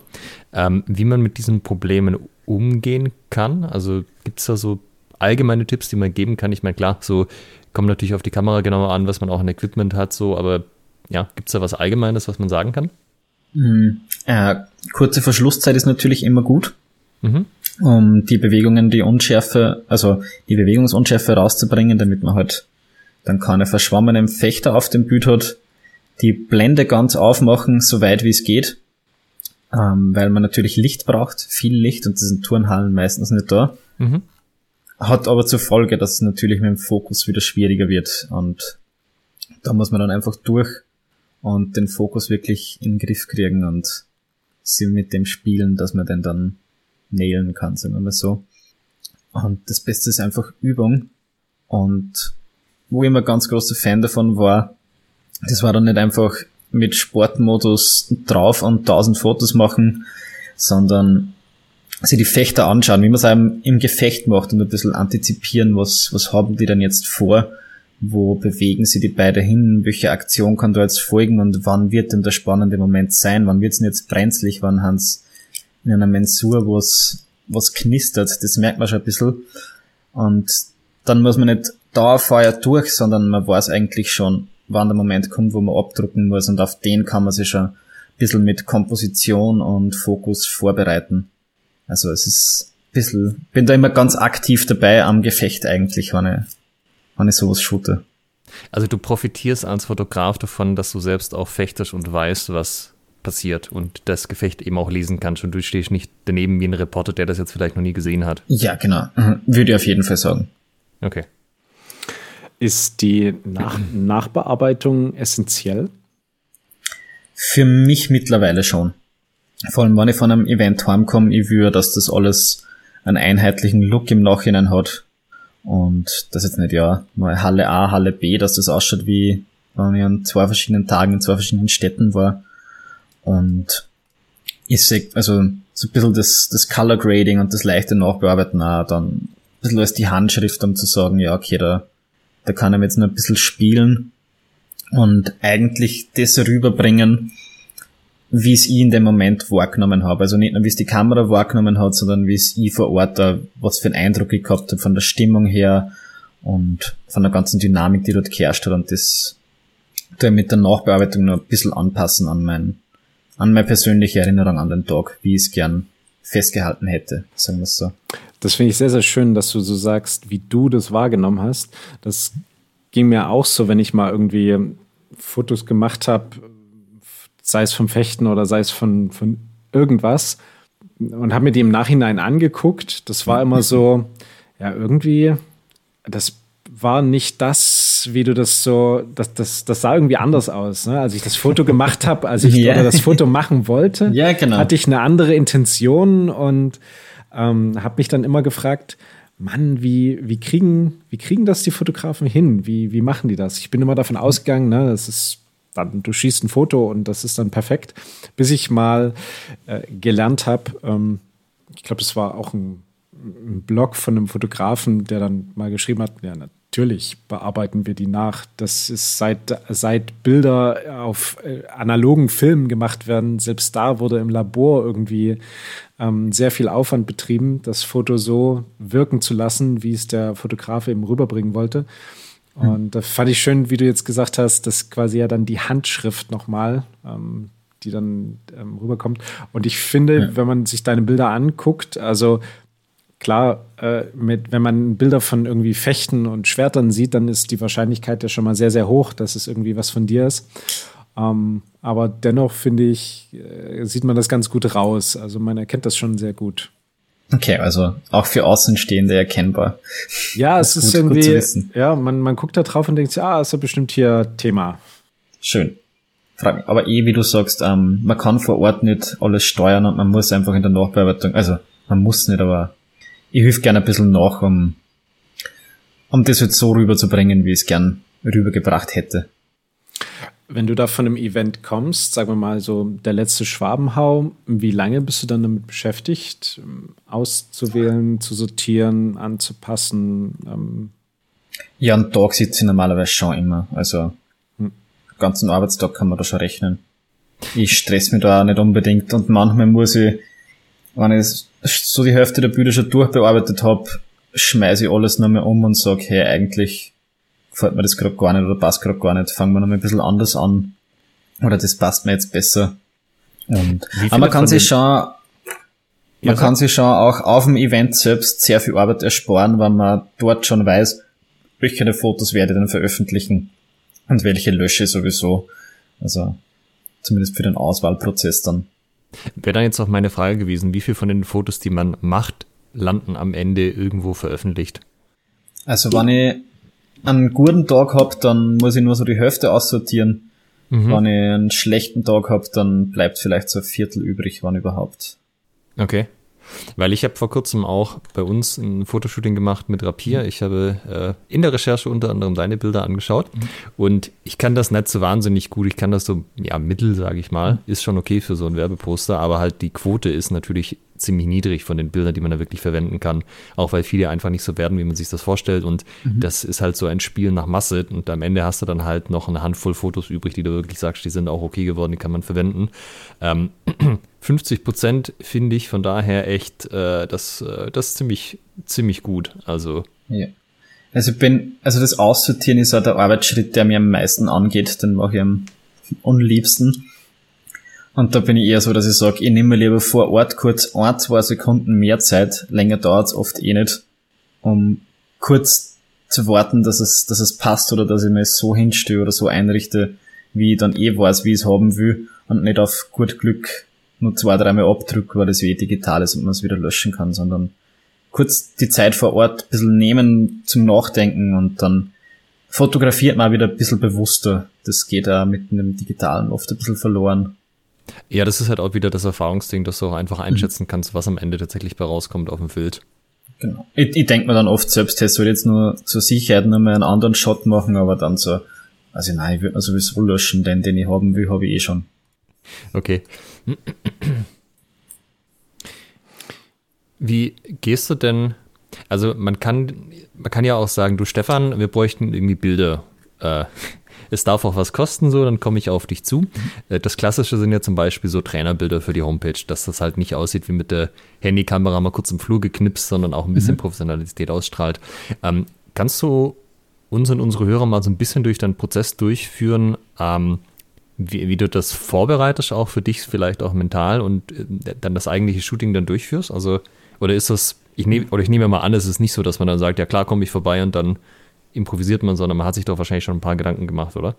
ähm, wie man mit diesen Problemen umgehen kann. Also gibt es da so allgemeine Tipps, die man geben kann? Ich meine, klar, so kommt natürlich auf die Kamera genauer an, was man auch an Equipment hat, so, aber ja, gibt es da was Allgemeines, was man sagen kann? Mhm. Äh, kurze Verschlusszeit ist natürlich immer gut. Mhm. Um die Bewegungen, die Unschärfe, also die Bewegungsunschärfe rauszubringen, damit man halt dann keine verschwommenen Fechter auf dem Bild hat, die Blende ganz aufmachen, so weit wie es geht, ähm, weil man natürlich Licht braucht, viel Licht und das sind Turnhallen meistens nicht da. Mhm. Hat aber zur Folge, dass es natürlich mit dem Fokus wieder schwieriger wird und da muss man dann einfach durch und den Fokus wirklich in den Griff kriegen und sie mit dem spielen, dass man den dann nailen kann, sagen wir mal so. Und das Beste ist einfach Übung. Und wo ich immer ganz großer Fan davon war, das war dann nicht einfach mit Sportmodus drauf und tausend Fotos machen, sondern sich die Fechter anschauen, wie man es einem im Gefecht macht und ein bisschen antizipieren, was, was haben die denn jetzt vor, wo bewegen sie die beide hin, welche Aktion kann da jetzt folgen? Und wann wird denn der spannende Moment sein, wann wird es denn jetzt brenzlig, wann Hans in einer Mensur, wo was knistert, das merkt man schon ein bisschen. Und dann muss man nicht Dauerfeuer durch, sondern man weiß eigentlich schon, wann der Moment kommt, wo man abdrucken muss und auf den kann man sich schon ein bisschen mit Komposition und Fokus vorbereiten. Also es ist ein bisschen, bin da immer ganz aktiv dabei am Gefecht eigentlich, wenn ich, wenn ich sowas shoote. Also du profitierst als Fotograf davon, dass du selbst auch fechtest und weißt, was passiert und das Gefecht eben auch lesen kannst und du stehst nicht daneben wie ein Reporter, der das jetzt vielleicht noch nie gesehen hat. Ja, genau. Mhm. Würde ich auf jeden Fall sagen. Okay. Ist die Nach Nachbearbeitung essentiell? Für mich mittlerweile schon. Vor allem, wenn ich von einem Event heimkomme, ich will, dass das alles einen einheitlichen Look im Nachhinein hat. Und das jetzt nicht, ja, mal Halle A, Halle B, dass das ausschaut wie, wenn ich an zwei verschiedenen Tagen in zwei verschiedenen Städten war. Und ich sehe, also so ein bisschen das, das Color Grading und das leichte Nachbearbeiten auch, dann ein bisschen als die Handschrift, um zu sagen, ja, okay, da, da kann er jetzt nur ein bisschen spielen und eigentlich das rüberbringen, wie es ich in dem Moment wahrgenommen habe. Also nicht nur, wie es die Kamera wahrgenommen hat, sondern wie es ich vor Ort da, was für einen Eindruck ich gehabt habe, von der Stimmung her und von der ganzen Dynamik, die dort geherrscht hat. Und das da mit der Nachbearbeitung noch ein bisschen anpassen an mein, an meine persönliche Erinnerung an den Tag, wie ich es gern festgehalten hätte, sagen wir es so. Das finde ich sehr, sehr schön, dass du so sagst, wie du das wahrgenommen hast. Das ging mir auch so, wenn ich mal irgendwie Fotos gemacht habe, sei es vom Fechten oder sei es von, von irgendwas, und habe mir die im Nachhinein angeguckt. Das war immer so, ja, irgendwie, das war nicht das, wie du das so, das, das, das sah irgendwie anders aus. Ne? Als ich das Foto gemacht habe, als ich [LAUGHS] ja. das Foto machen wollte, ja, genau. hatte ich eine andere Intention und ähm, habe mich dann immer gefragt, Mann, wie, wie, kriegen, wie kriegen das die Fotografen hin? Wie, wie machen die das? Ich bin immer davon ausgegangen, ne, das ist dann, du schießt ein Foto und das ist dann perfekt, bis ich mal äh, gelernt habe, ähm, ich glaube, das war auch ein, ein Blog von einem Fotografen, der dann mal geschrieben hat, ja, natürlich bearbeiten wir die nach. Das ist seit, seit Bilder auf äh, analogen Filmen gemacht werden, selbst da wurde im Labor irgendwie ähm, sehr viel Aufwand betrieben, das Foto so wirken zu lassen, wie es der Fotograf eben rüberbringen wollte. Hm. Und da fand ich schön, wie du jetzt gesagt hast, dass quasi ja dann die Handschrift nochmal, ähm, die dann ähm, rüberkommt. Und ich finde, ja. wenn man sich deine Bilder anguckt, also klar, äh, mit, wenn man Bilder von irgendwie Fechten und Schwertern sieht, dann ist die Wahrscheinlichkeit ja schon mal sehr, sehr hoch, dass es irgendwie was von dir ist. Ähm, aber dennoch finde ich, äh, sieht man das ganz gut raus. Also man erkennt das schon sehr gut. Okay, also auch für Außenstehende erkennbar. Ja, es ist, gut, irgendwie, ja, man, man guckt da drauf und denkt sich, ah, ist ja bestimmt hier Thema. Schön. Aber eh, wie du sagst, ähm, man kann vor Ort nicht alles steuern und man muss einfach in der Nachbearbeitung, also man muss nicht, aber ich hilf gerne ein bisschen nach, um, um das jetzt so rüberzubringen, wie ich es gern rübergebracht hätte. Wenn du da von einem Event kommst, sagen wir mal so der letzte Schwabenhau, wie lange bist du dann damit beschäftigt, auszuwählen, zu sortieren, anzupassen? Ähm? Ja, einen Tag sitze ich normalerweise schon immer. Also hm. ganzen Arbeitstag kann man da schon rechnen. Ich stress mich da auch nicht unbedingt und manchmal muss ich, wenn ich so die Hälfte der Bilder schon durchbearbeitet habe, schmeiße ich alles nochmal um und sage, hey, eigentlich gefällt mir das gerade gar nicht oder passt gerade gar nicht, fangen wir nochmal ein bisschen anders an. Oder das passt mir jetzt besser. Und, aber man kann sich schon, man kann sich schon auch auf dem Event selbst sehr viel Arbeit ersparen, wenn man dort schon weiß, welche der Fotos werde ich dann veröffentlichen und welche lösche sowieso. Also zumindest für den Auswahlprozess dann. Wäre dann jetzt auch meine Frage gewesen, wie viel von den Fotos, die man macht, landen am Ende irgendwo veröffentlicht? Also wenn ich einen guten Tag hab, dann muss ich nur so die Hälfte aussortieren. Mhm. Wenn ich einen schlechten Tag hab, dann bleibt vielleicht so ein Viertel übrig, wann überhaupt. Okay. Weil ich habe vor kurzem auch bei uns ein Fotoshooting gemacht mit Rapier. Ich habe äh, in der Recherche unter anderem deine Bilder angeschaut mhm. und ich kann das nicht so wahnsinnig gut. Ich kann das so, ja, mittel, sage ich mal. Ist schon okay für so ein Werbeposter, aber halt die Quote ist natürlich ziemlich niedrig von den Bildern, die man da wirklich verwenden kann. Auch weil viele einfach nicht so werden, wie man sich das vorstellt. Und mhm. das ist halt so ein Spiel nach Masse. Und am Ende hast du dann halt noch eine Handvoll Fotos übrig, die du wirklich sagst, die sind auch okay geworden, die kann man verwenden. Ähm, [CLEARS THROAT] 50 Prozent finde ich von daher echt äh, das, äh, das ziemlich, ziemlich gut. Also. Ja. Also ich bin, also das Aussortieren ist auch der Arbeitsschritt, der mir am meisten angeht, den mache ich am unliebsten. Und da bin ich eher so, dass ich sage, ich nehme mir lieber vor Ort kurz ein, zwei Sekunden mehr Zeit, länger dauert es oft eh nicht, um kurz zu warten, dass es, dass es passt oder dass ich mir so hinstelle oder so einrichte, wie ich dann eh weiß, wie ich es haben will und nicht auf gut Glück nur zwei, dreimal abdrücke, weil das eh digital ist und man es wieder löschen kann, sondern kurz die Zeit vor Ort ein bisschen nehmen zum Nachdenken und dann fotografiert man wieder ein bisschen bewusster. Das geht auch mit einem Digitalen oft ein bisschen verloren. Ja, das ist halt auch wieder das Erfahrungsding, dass du auch einfach einschätzen kannst, was am Ende tatsächlich bei rauskommt auf dem Bild. Genau. Ich, ich denke mir dann oft selbst, ich soll jetzt nur zur Sicherheit nur mal einen anderen Shot machen, aber dann so, also nein, ich würde mir sowieso löschen, denn den ich haben will, habe ich eh schon. Okay. Wie gehst du denn, also man kann, man kann ja auch sagen, du Stefan, wir bräuchten irgendwie Bilder. Äh, es darf auch was kosten, so, dann komme ich auf dich zu. Mhm. Das Klassische sind ja zum Beispiel so Trainerbilder für die Homepage, dass das halt nicht aussieht wie mit der Handykamera mal kurz im Flur geknipst, sondern auch ein bisschen mhm. Professionalität ausstrahlt. Ähm, kannst du uns und unsere Hörer mal so ein bisschen durch deinen Prozess durchführen, ähm, wie, wie, du das vorbereitest, auch für dich vielleicht auch mental und äh, dann das eigentliche Shooting dann durchführst? Also, oder ist das, ich nehme, oder ich nehme mal an, es ist nicht so, dass man dann sagt, ja klar, komme ich vorbei und dann improvisiert man, sondern man hat sich doch wahrscheinlich schon ein paar Gedanken gemacht, oder?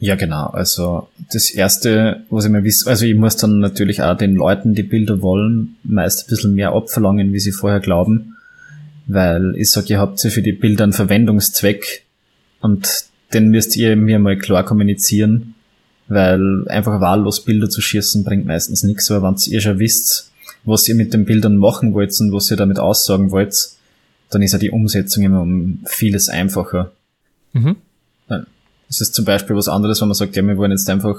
Ja, genau. Also das erste, was ich mir wissen, also ich muss dann natürlich auch den Leuten, die Bilder wollen, meist ein bisschen mehr abverlangen, wie sie vorher glauben. Weil ich sage, ihr habt ja für die Bilder einen Verwendungszweck und den müsst ihr mir mal klar kommunizieren, weil einfach wahllos Bilder zu schießen bringt meistens nichts, aber wenn ihr schon wisst, was ihr mit den Bildern machen wollt und was ihr damit aussagen wollt, dann ist ja die Umsetzung immer um vieles einfacher. Mhm. Es ist zum Beispiel was anderes, wenn man sagt, ja, wir wollen jetzt einfach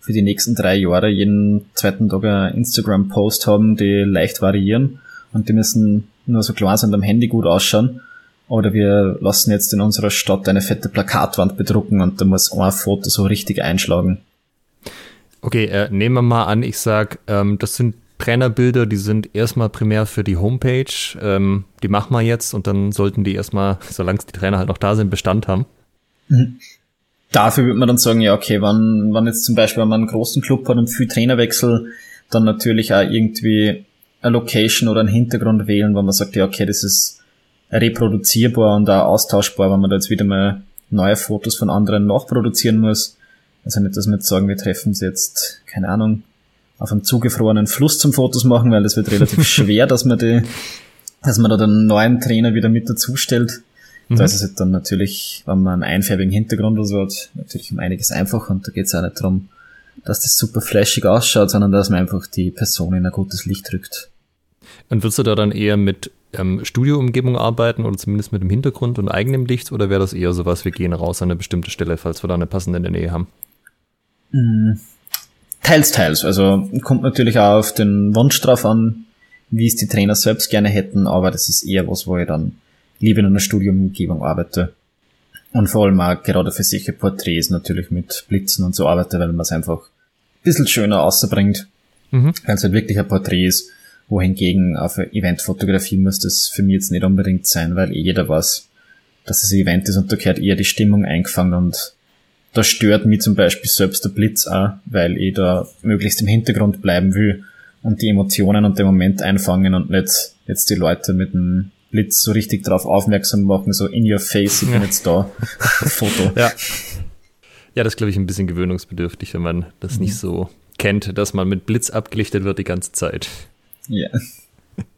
für die nächsten drei Jahre jeden zweiten Tag einen Instagram-Post haben, die leicht variieren und die müssen nur so klar sein, am Handy gut ausschauen. Oder wir lassen jetzt in unserer Stadt eine fette Plakatwand bedrucken und da muss ein Foto so richtig einschlagen. Okay, äh, nehmen wir mal an, ich sag, ähm, das sind Trainerbilder, die sind erstmal primär für die Homepage. Ähm, die machen wir jetzt und dann sollten die erstmal, [LAUGHS] solange die Trainer halt noch da sind, Bestand haben. Mhm. Dafür würde man dann sagen, ja, okay, wenn, wenn jetzt zum Beispiel wenn man einen großen Club hat und viel Trainerwechsel, dann natürlich auch irgendwie eine Location oder einen Hintergrund wählen, wo man sagt, ja, okay, das ist reproduzierbar und auch austauschbar, wenn man da jetzt wieder mal neue Fotos von anderen nachproduzieren muss. Also nicht, dass wir jetzt sagen, wir treffen sie jetzt, keine Ahnung, auf einem zugefrorenen Fluss zum Fotos machen, weil das wird relativ [LAUGHS] schwer, dass man die, dass man da den neuen Trainer wieder mit dazu stellt. Mhm. Da ist es halt dann natürlich, wenn man einen einfärbigen Hintergrund oder so hat, natürlich um einiges einfacher und da geht es auch nicht darum, dass das super flashig ausschaut, sondern dass man einfach die Person in ein gutes Licht drückt. Und würdest du da dann eher mit ähm, Studioumgebung arbeiten oder zumindest mit dem Hintergrund und eigenem Licht oder wäre das eher sowas, wir gehen raus an eine bestimmte Stelle, falls wir da eine passende in der Nähe haben? Mhm. Teils, teils. Also kommt natürlich auch auf den Wunsch drauf an, wie es die Trainer selbst gerne hätten, aber das ist eher was, wo ich dann lieber in einer Studiumumgebung arbeite. Und vor allem auch gerade für solche Porträts natürlich mit Blitzen und so arbeite, weil man es einfach ein bisschen schöner außerbringt. Mhm. Weil es halt wirklich ein Porträt ist, wohingegen auf Eventfotografie muss das für mich jetzt nicht unbedingt sein, weil eh jeder weiß, dass es ein Event ist und da gehört eher die Stimmung eingefangen und da stört mich zum Beispiel selbst der Blitz auch, weil ich da möglichst im Hintergrund bleiben will und die Emotionen und den Moment einfangen und nicht jetzt die Leute mit dem Blitz so richtig drauf aufmerksam machen, so in your face, ich bin jetzt da. [LAUGHS] Foto. Ja. Ja, das ist, glaube ich, ein bisschen gewöhnungsbedürftig, wenn man das mhm. nicht so kennt, dass man mit Blitz abgelichtet wird die ganze Zeit. Ja. [LAUGHS]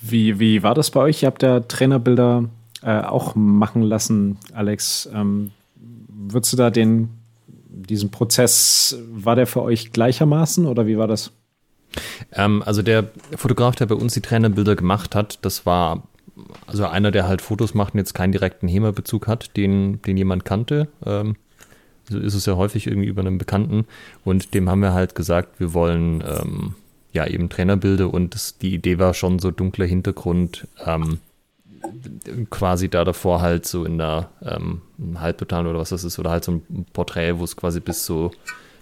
Wie, wie war das bei euch? Ihr habt ja Trainerbilder äh, auch machen lassen, Alex. Ähm, würdest du da den, diesen Prozess, war der für euch gleichermaßen oder wie war das? Ähm, also der Fotograf, der bei uns die Trainerbilder gemacht hat, das war also einer, der halt Fotos macht und jetzt keinen direkten HEMA-Bezug hat, den, den jemand kannte. Ähm, so ist es ja häufig irgendwie über einen Bekannten. Und dem haben wir halt gesagt, wir wollen ähm, ja eben Trainerbilder und das, die Idee war schon so dunkler Hintergrund, ähm, quasi da davor halt so in der ähm, Halbtotal oder was das ist, oder halt so ein Porträt, wo es quasi bis so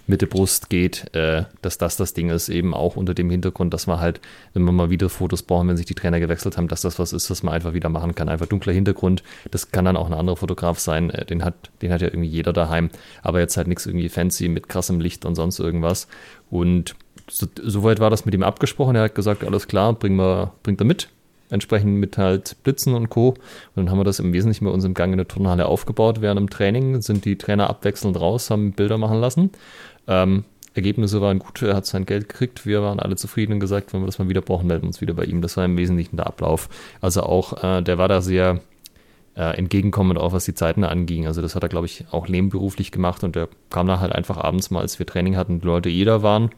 Mitte Brust geht, äh, dass das das Ding ist, eben auch unter dem Hintergrund, dass man halt, wenn man mal wieder Fotos brauchen, wenn sich die Trainer gewechselt haben, dass das was ist, was man einfach wieder machen kann. Einfach dunkler Hintergrund, das kann dann auch ein anderer Fotograf sein, äh, den, hat, den hat ja irgendwie jeder daheim, aber jetzt halt nichts irgendwie fancy mit krassem Licht und sonst irgendwas. Und so, soweit war das mit ihm abgesprochen, er hat gesagt, alles klar, bring wir, bringt er mit, entsprechend mit halt Blitzen und Co. Und dann haben wir das im Wesentlichen bei uns im Gang in der Turnhalle aufgebaut. Während dem Training sind die Trainer abwechselnd raus, haben Bilder machen lassen. Ähm, Ergebnisse waren gut, er hat sein Geld gekriegt, wir waren alle zufrieden und gesagt, wenn wir das mal wieder brauchen, melden wir uns wieder bei ihm. Das war im Wesentlichen der Ablauf. Also auch, äh, der war da sehr äh, entgegenkommend, auch was die Zeiten anging. Also das hat er, glaube ich, auch nebenberuflich gemacht und der kam da halt einfach abends mal, als wir Training hatten, die Leute jeder waren.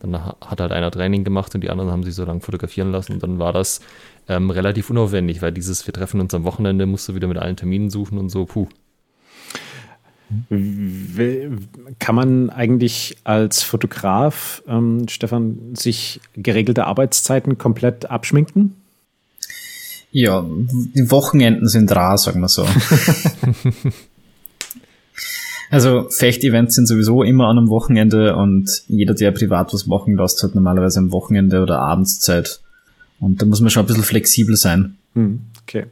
Dann hat halt einer Training gemacht und die anderen haben sich so lange fotografieren lassen und dann war das ähm, relativ unaufwendig, weil dieses, wir treffen uns am Wochenende, musst du wieder mit allen Terminen suchen und so, puh. Kann man eigentlich als Fotograf, ähm, Stefan, sich geregelte Arbeitszeiten komplett abschminken? Ja, die Wochenenden sind rar, sagen wir so. [LAUGHS] also Fechtevents sind sowieso immer an einem Wochenende und jeder, der privat was machen lässt, hat normalerweise am Wochenende oder Abendszeit. Und da muss man schon ein bisschen flexibel sein. Hm, okay.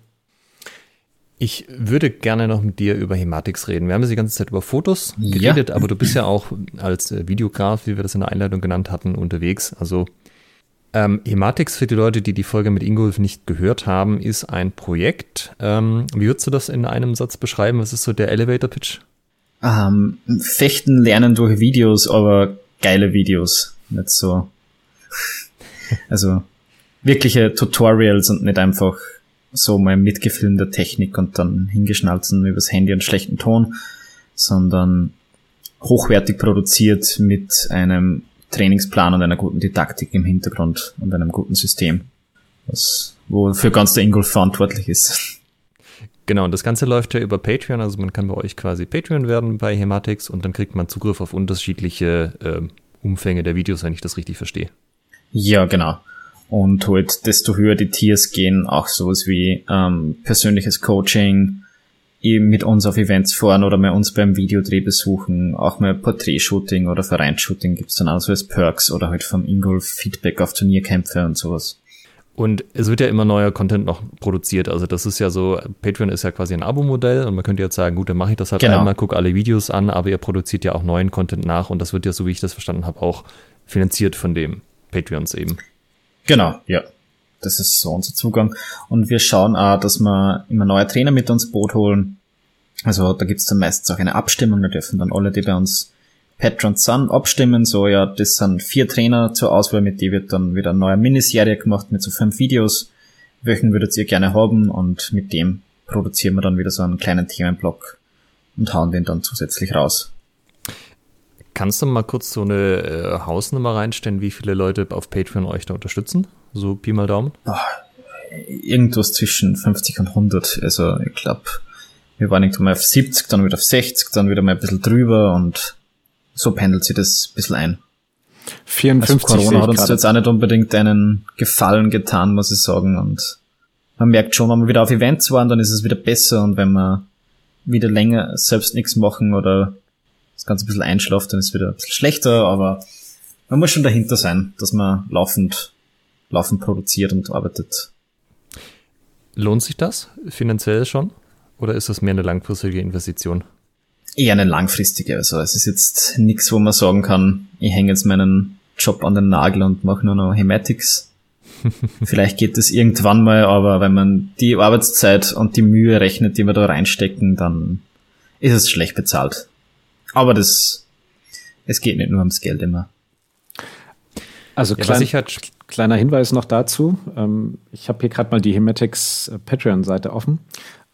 Ich würde gerne noch mit dir über Hematix reden. Wir haben jetzt die ganze Zeit über Fotos geredet, ja. aber du bist ja auch als äh, Videograf, wie wir das in der Einleitung genannt hatten, unterwegs. Also ähm, Hematix für die Leute, die die Folge mit Ingolf nicht gehört haben, ist ein Projekt. Ähm, wie würdest du das in einem Satz beschreiben? Was ist so der Elevator Pitch? Ähm, Fechten lernen durch Videos, aber geile Videos. Nicht so. Also wirkliche Tutorials und nicht einfach so mal mitgefilmte Technik und dann hingeschnalzen übers Handy und schlechten Ton, sondern hochwertig produziert mit einem Trainingsplan und einer guten Didaktik im Hintergrund und einem guten System, was, wofür ganz der Ingolf verantwortlich ist. Genau, und das Ganze läuft ja über Patreon, also man kann bei euch quasi Patreon werden bei Hematix und dann kriegt man Zugriff auf unterschiedliche äh, Umfänge der Videos, wenn ich das richtig verstehe. Ja, genau. Und halt, desto höher die Tiers gehen, auch sowas wie ähm, persönliches Coaching, eben mit uns auf Events fahren oder mal uns beim Videodreh besuchen, auch mal Porträtshooting oder Vereinsshooting gibt's dann auch so als Perks oder halt vom Ingolf Feedback auf Turnierkämpfe und sowas. Und es wird ja immer neuer Content noch produziert. Also das ist ja so, Patreon ist ja quasi ein Abo-Modell und man könnte jetzt sagen, gut, dann mache ich das halt genau. einmal, gucke alle Videos an, aber ihr produziert ja auch neuen Content nach und das wird ja, so wie ich das verstanden habe, auch finanziert von dem Patreons eben. Genau, ja. Das ist so unser Zugang. Und wir schauen auch, dass wir immer neue Trainer mit uns Boot holen. Also da gibt's dann meistens auch eine Abstimmung, da dürfen dann alle, die bei uns Patrons sind, abstimmen. So, ja, das sind vier Trainer zur Auswahl, mit die wird dann wieder eine neue Miniserie gemacht mit so fünf Videos. Welchen würdet ihr gerne haben? Und mit dem produzieren wir dann wieder so einen kleinen Themenblock und hauen den dann zusätzlich raus. Kannst du mal kurz so eine äh, Hausnummer reinstellen, wie viele Leute auf Patreon euch da unterstützen? So Pi mal Daumen? Oh, irgendwas zwischen 50 und 100. Also ich glaube, wir waren irgendwann mal auf 70, dann wieder auf 60, dann wieder mal ein bisschen drüber und so pendelt sich das ein bisschen ein. 54 also Corona hat uns jetzt auch nicht unbedingt einen Gefallen getan, muss ich sagen. Und man merkt schon, wenn wir wieder auf Events waren, dann ist es wieder besser und wenn wir wieder länger selbst nichts machen oder das Ganze ein bisschen einschlaft, dann ist es wieder ein bisschen schlechter, aber man muss schon dahinter sein, dass man laufend, laufend produziert und arbeitet. Lohnt sich das finanziell schon? Oder ist das mehr eine langfristige Investition? Eher eine langfristige. Also es ist jetzt nichts, wo man sagen kann, ich hänge jetzt meinen Job an den Nagel und mache nur noch Hematics. [LAUGHS] Vielleicht geht es irgendwann mal, aber wenn man die Arbeitszeit und die Mühe rechnet, die wir da reinstecken, dann ist es schlecht bezahlt. Aber das, es geht nicht nur ums Geld immer. Also klein, ja, halt kleiner Hinweis noch dazu. Ähm, ich habe hier gerade mal die Hematics äh, Patreon-Seite offen.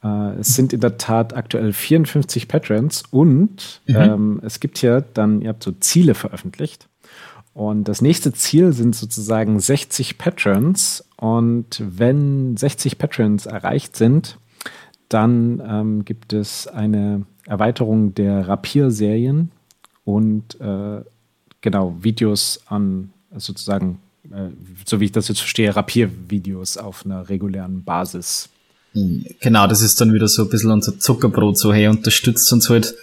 Äh, es sind in der Tat aktuell 54 Patrons und mhm. ähm, es gibt hier dann, ihr habt so Ziele veröffentlicht. Und das nächste Ziel sind sozusagen 60 Patrons. Und wenn 60 Patrons erreicht sind, dann ähm, gibt es eine Erweiterung der Rapier-Serien und äh, genau Videos an sozusagen, äh, so wie ich das jetzt verstehe, Rapier-Videos auf einer regulären Basis. Hm, genau, das ist dann wieder so ein bisschen unser Zuckerbrot, so hey, unterstützt uns halt,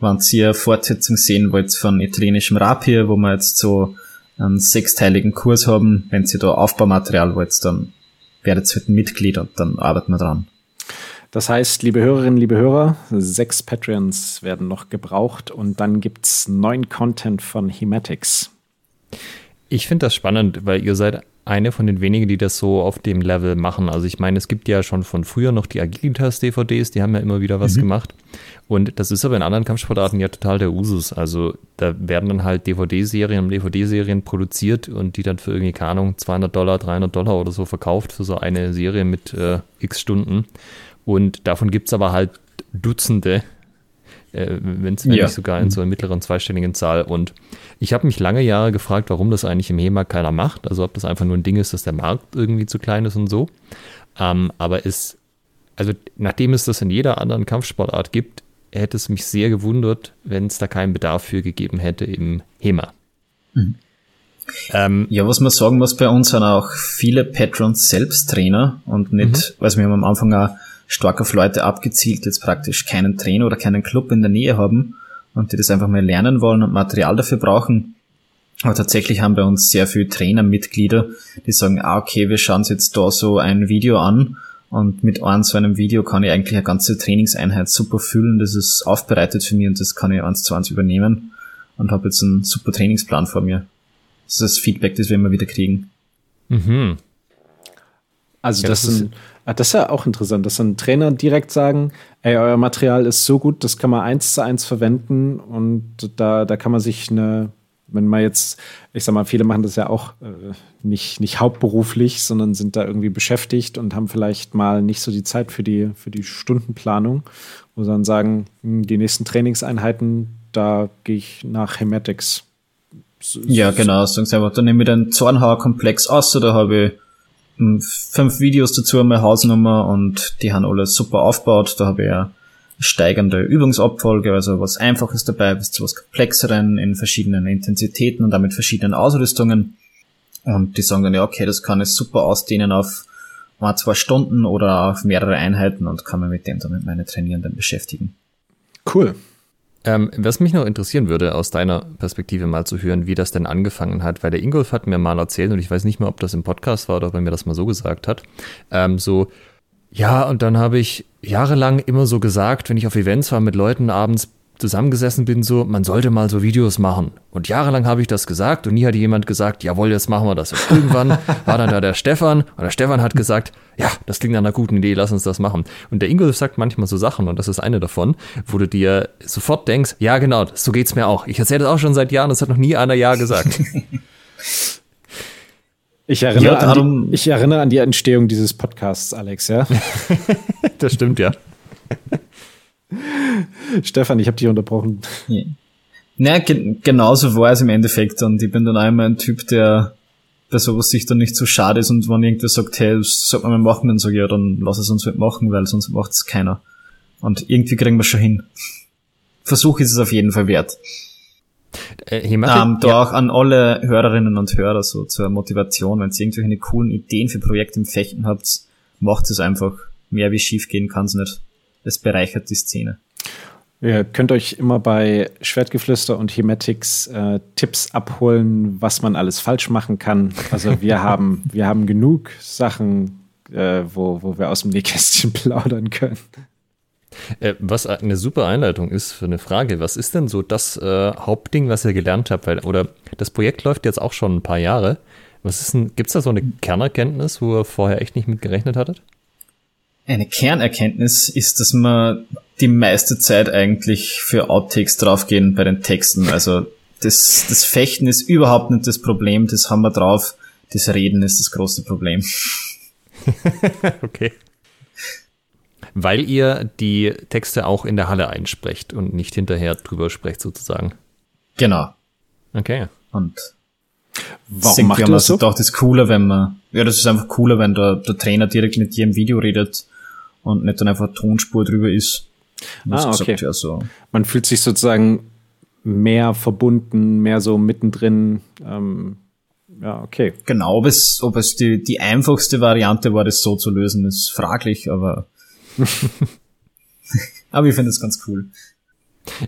wenn ihr eine Fortsetzung sehen wollt von italienischem Rapier, wo wir jetzt so einen sechsteiligen Kurs haben, wenn ihr da Aufbaumaterial wollt, dann werdet ihr halt ein Mitglied und dann arbeiten wir dran. Das heißt, liebe Hörerinnen, liebe Hörer, sechs Patreons werden noch gebraucht und dann gibt es neuen Content von Hematics. Ich finde das spannend, weil ihr seid eine von den wenigen, die das so auf dem Level machen. Also ich meine, es gibt ja schon von früher noch die Agilitas-DVDs, die haben ja immer wieder was mhm. gemacht. Und das ist aber in anderen Kampfsportarten ja total der Usus. Also da werden dann halt DVD-Serien und DVD-Serien produziert und die dann für irgendwie, keine Ahnung, 200 Dollar, 300 Dollar oder so verkauft für so eine Serie mit äh, x Stunden. Und davon gibt es aber halt Dutzende äh, wenn es ja. nicht sogar in so einer mittleren zweistelligen Zahl. Und ich habe mich lange Jahre gefragt, warum das eigentlich im HEMA keiner macht. Also ob das einfach nur ein Ding ist, dass der Markt irgendwie zu klein ist und so. Ähm, aber es, also nachdem es das in jeder anderen Kampfsportart gibt, hätte es mich sehr gewundert, wenn es da keinen Bedarf für gegeben hätte im HEMA. Mhm. Ähm, ja, was man sagen muss, bei uns sind auch viele Patrons selbst Trainer und nicht, mhm. also wir haben am Anfang auch stark auf Leute abgezielt, jetzt praktisch keinen Trainer oder keinen Club in der Nähe haben und die das einfach mal lernen wollen und Material dafür brauchen. Aber tatsächlich haben bei uns sehr viele Trainermitglieder, die sagen, ah, okay, wir schauen uns jetzt da so ein Video an und mit einem so einem Video kann ich eigentlich eine ganze Trainingseinheit super fühlen. Das ist aufbereitet für mich und das kann ich eins zu eins übernehmen und habe jetzt einen super Trainingsplan vor mir. Das ist das Feedback, das wir immer wieder kriegen. Mhm. Also ja, das, das sind Ah, das ist ja auch interessant, dass dann Trainer direkt sagen, ey, euer Material ist so gut, das kann man eins zu eins verwenden und da, da kann man sich eine, wenn man jetzt, ich sag mal, viele machen das ja auch äh, nicht, nicht hauptberuflich, sondern sind da irgendwie beschäftigt und haben vielleicht mal nicht so die Zeit für die, für die Stundenplanung, wo sie dann sagen, hm, die nächsten Trainingseinheiten, da gehe ich nach Hematics. Ja, genau, sagen sie einfach, dann nehme ich den Zornhauer-Komplex aus, oder habe ich fünf Videos dazu, meine Hausnummer und die haben alle super aufgebaut. Da habe ich ja steigende Übungsabfolge, also was Einfaches dabei bis zu was Komplexeren in verschiedenen Intensitäten und damit verschiedenen Ausrüstungen. Und die sagen dann, ja, okay, das kann ich super ausdehnen auf ein, zwei Stunden oder auf mehrere Einheiten und kann mich mit dem dann mit meinen Trainierenden beschäftigen. Cool. Ähm, was mich noch interessieren würde, aus deiner Perspektive mal zu hören, wie das denn angefangen hat, weil der Ingolf hat mir mal erzählt, und ich weiß nicht mehr, ob das im Podcast war oder ob er mir das mal so gesagt hat, ähm, so, ja, und dann habe ich jahrelang immer so gesagt, wenn ich auf Events war mit Leuten abends, zusammengesessen bin, so, man sollte mal so Videos machen. Und jahrelang habe ich das gesagt und nie hat jemand gesagt, jawohl, jetzt machen wir das. Und irgendwann [LAUGHS] war dann da der Stefan und der Stefan hat gesagt, ja, das klingt nach einer guten Idee, lass uns das machen. Und der Ingolf sagt manchmal so Sachen und das ist eine davon, wo du dir sofort denkst, ja genau, so geht's mir auch. Ich erzähle das auch schon seit Jahren, das hat noch nie einer Ja gesagt. [LAUGHS] Ich erinnere, ja, an die, ich erinnere an die Entstehung dieses Podcasts, Alex, ja? [LAUGHS] das stimmt, ja. [LAUGHS] Stefan, ich habe dich unterbrochen. Ja. Naja, ge genauso war es im Endeffekt. Und ich bin dann einmal ein Typ, der bei sowas sich dann nicht so schade ist und wenn irgendwer sagt, hey, das sollte man mal machen, dann sage ich, ja, dann lass es uns halt machen, weil sonst macht es keiner. Und irgendwie kriegen wir schon hin. Versuch ist es auf jeden Fall wert. Äh, ähm, da ja. auch an alle Hörerinnen und Hörer so zur Motivation, wenn ihr irgendwelche coolen Ideen für Projekte im Fechten habt, macht es einfach. Mehr wie schief gehen kann es nicht es bereichert die Szene. Ihr könnt euch immer bei Schwertgeflüster und Hematics äh, Tipps abholen, was man alles falsch machen kann. Also wir [LAUGHS] haben, wir haben genug Sachen, äh, wo, wo wir aus dem Nähkästchen [LAUGHS] plaudern können. Äh, was eine super Einleitung ist für eine Frage. Was ist denn so das äh, Hauptding, was ihr gelernt habt? Weil, oder das Projekt läuft jetzt auch schon ein paar Jahre. Was ist denn, gibt es da so eine Kernerkenntnis, wo ihr vorher echt nicht mit gerechnet hattet? Eine Kernerkenntnis ist, dass man die meiste Zeit eigentlich für Outtakes draufgehen bei den Texten. Also das, das Fechten ist überhaupt nicht das Problem, das haben wir drauf. Das Reden ist das große Problem. [LAUGHS] okay. Weil ihr die Texte auch in der Halle einsprecht und nicht hinterher drüber sprecht, sozusagen. Genau. Okay. Und Warum macht ihr das so? Doch, das ist cooler, wenn man, ja, das ist einfach cooler, wenn der, der Trainer direkt mit dir im Video redet und nicht dann einfach Tonspur drüber ist. Ah, okay. Gesagt, ja, so. Man fühlt sich sozusagen mehr verbunden, mehr so mittendrin. Ähm, ja, okay. Genau, ob es, ob es die, die einfachste Variante war, das so zu lösen, ist fraglich, aber, [LAUGHS] aber ich finde es ganz cool.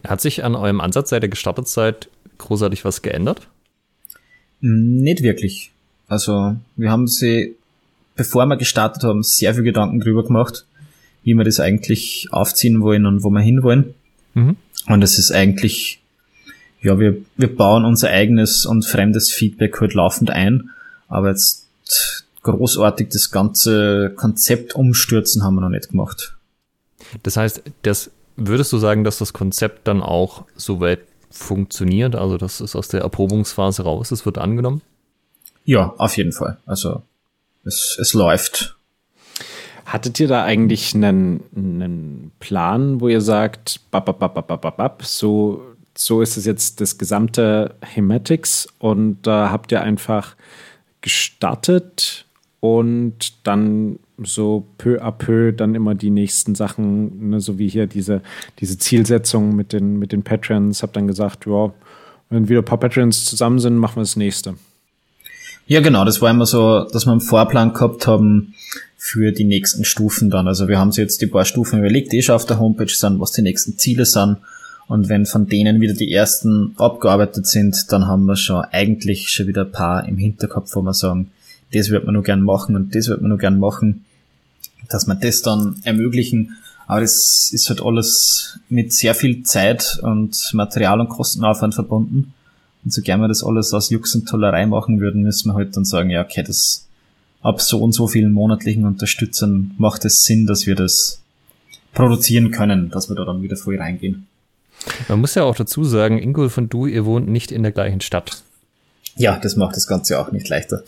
Hat sich an eurem Ansatz seit der Gestartetzeit großartig was geändert? Nicht wirklich. Also, wir haben sie, bevor wir gestartet haben, sehr viel Gedanken drüber gemacht, wie wir das eigentlich aufziehen wollen und wo wir hinwollen. Mhm. Und es ist eigentlich, ja, wir, wir bauen unser eigenes und fremdes Feedback halt laufend ein, aber jetzt großartig das ganze Konzept umstürzen haben wir noch nicht gemacht. Das heißt, das würdest du sagen, dass das Konzept dann auch soweit funktioniert, also dass es aus der Erprobungsphase raus ist, wird angenommen? Ja, auf jeden Fall. Also es, es läuft. Hattet ihr da eigentlich einen, einen Plan, wo ihr sagt, bap, bap, bap, bap, bap, bap, so, so ist es jetzt das gesamte Hematics und da habt ihr einfach gestartet und dann so peu à peu dann immer die nächsten Sachen, ne, so wie hier diese, diese Zielsetzung mit den, mit den Patrons, hab dann gesagt, ja, wenn wieder ein paar Patrons zusammen sind, machen wir das nächste. Ja, genau, das war immer so, dass wir einen Vorplan gehabt haben für die nächsten Stufen dann. Also wir haben uns jetzt die paar Stufen überlegt, die schon auf der Homepage sind, was die nächsten Ziele sind. Und wenn von denen wieder die ersten abgearbeitet sind, dann haben wir schon eigentlich schon wieder ein paar im Hinterkopf, wo wir sagen, das wird man nur gern machen und das wird man nur gern machen, dass man das dann ermöglichen. Aber das ist halt alles mit sehr viel Zeit und Material und Kostenaufwand verbunden. Und so gern wir das alles aus Jux und Tollerei machen würden, müssen wir halt dann sagen, ja, okay, das ab so und so vielen monatlichen Unterstützern macht es Sinn, dass wir das produzieren können, dass wir da dann wieder voll reingehen. Man muss ja auch dazu sagen, Ingolf und du, ihr wohnt nicht in der gleichen Stadt. Ja, das macht das Ganze auch nicht leichter.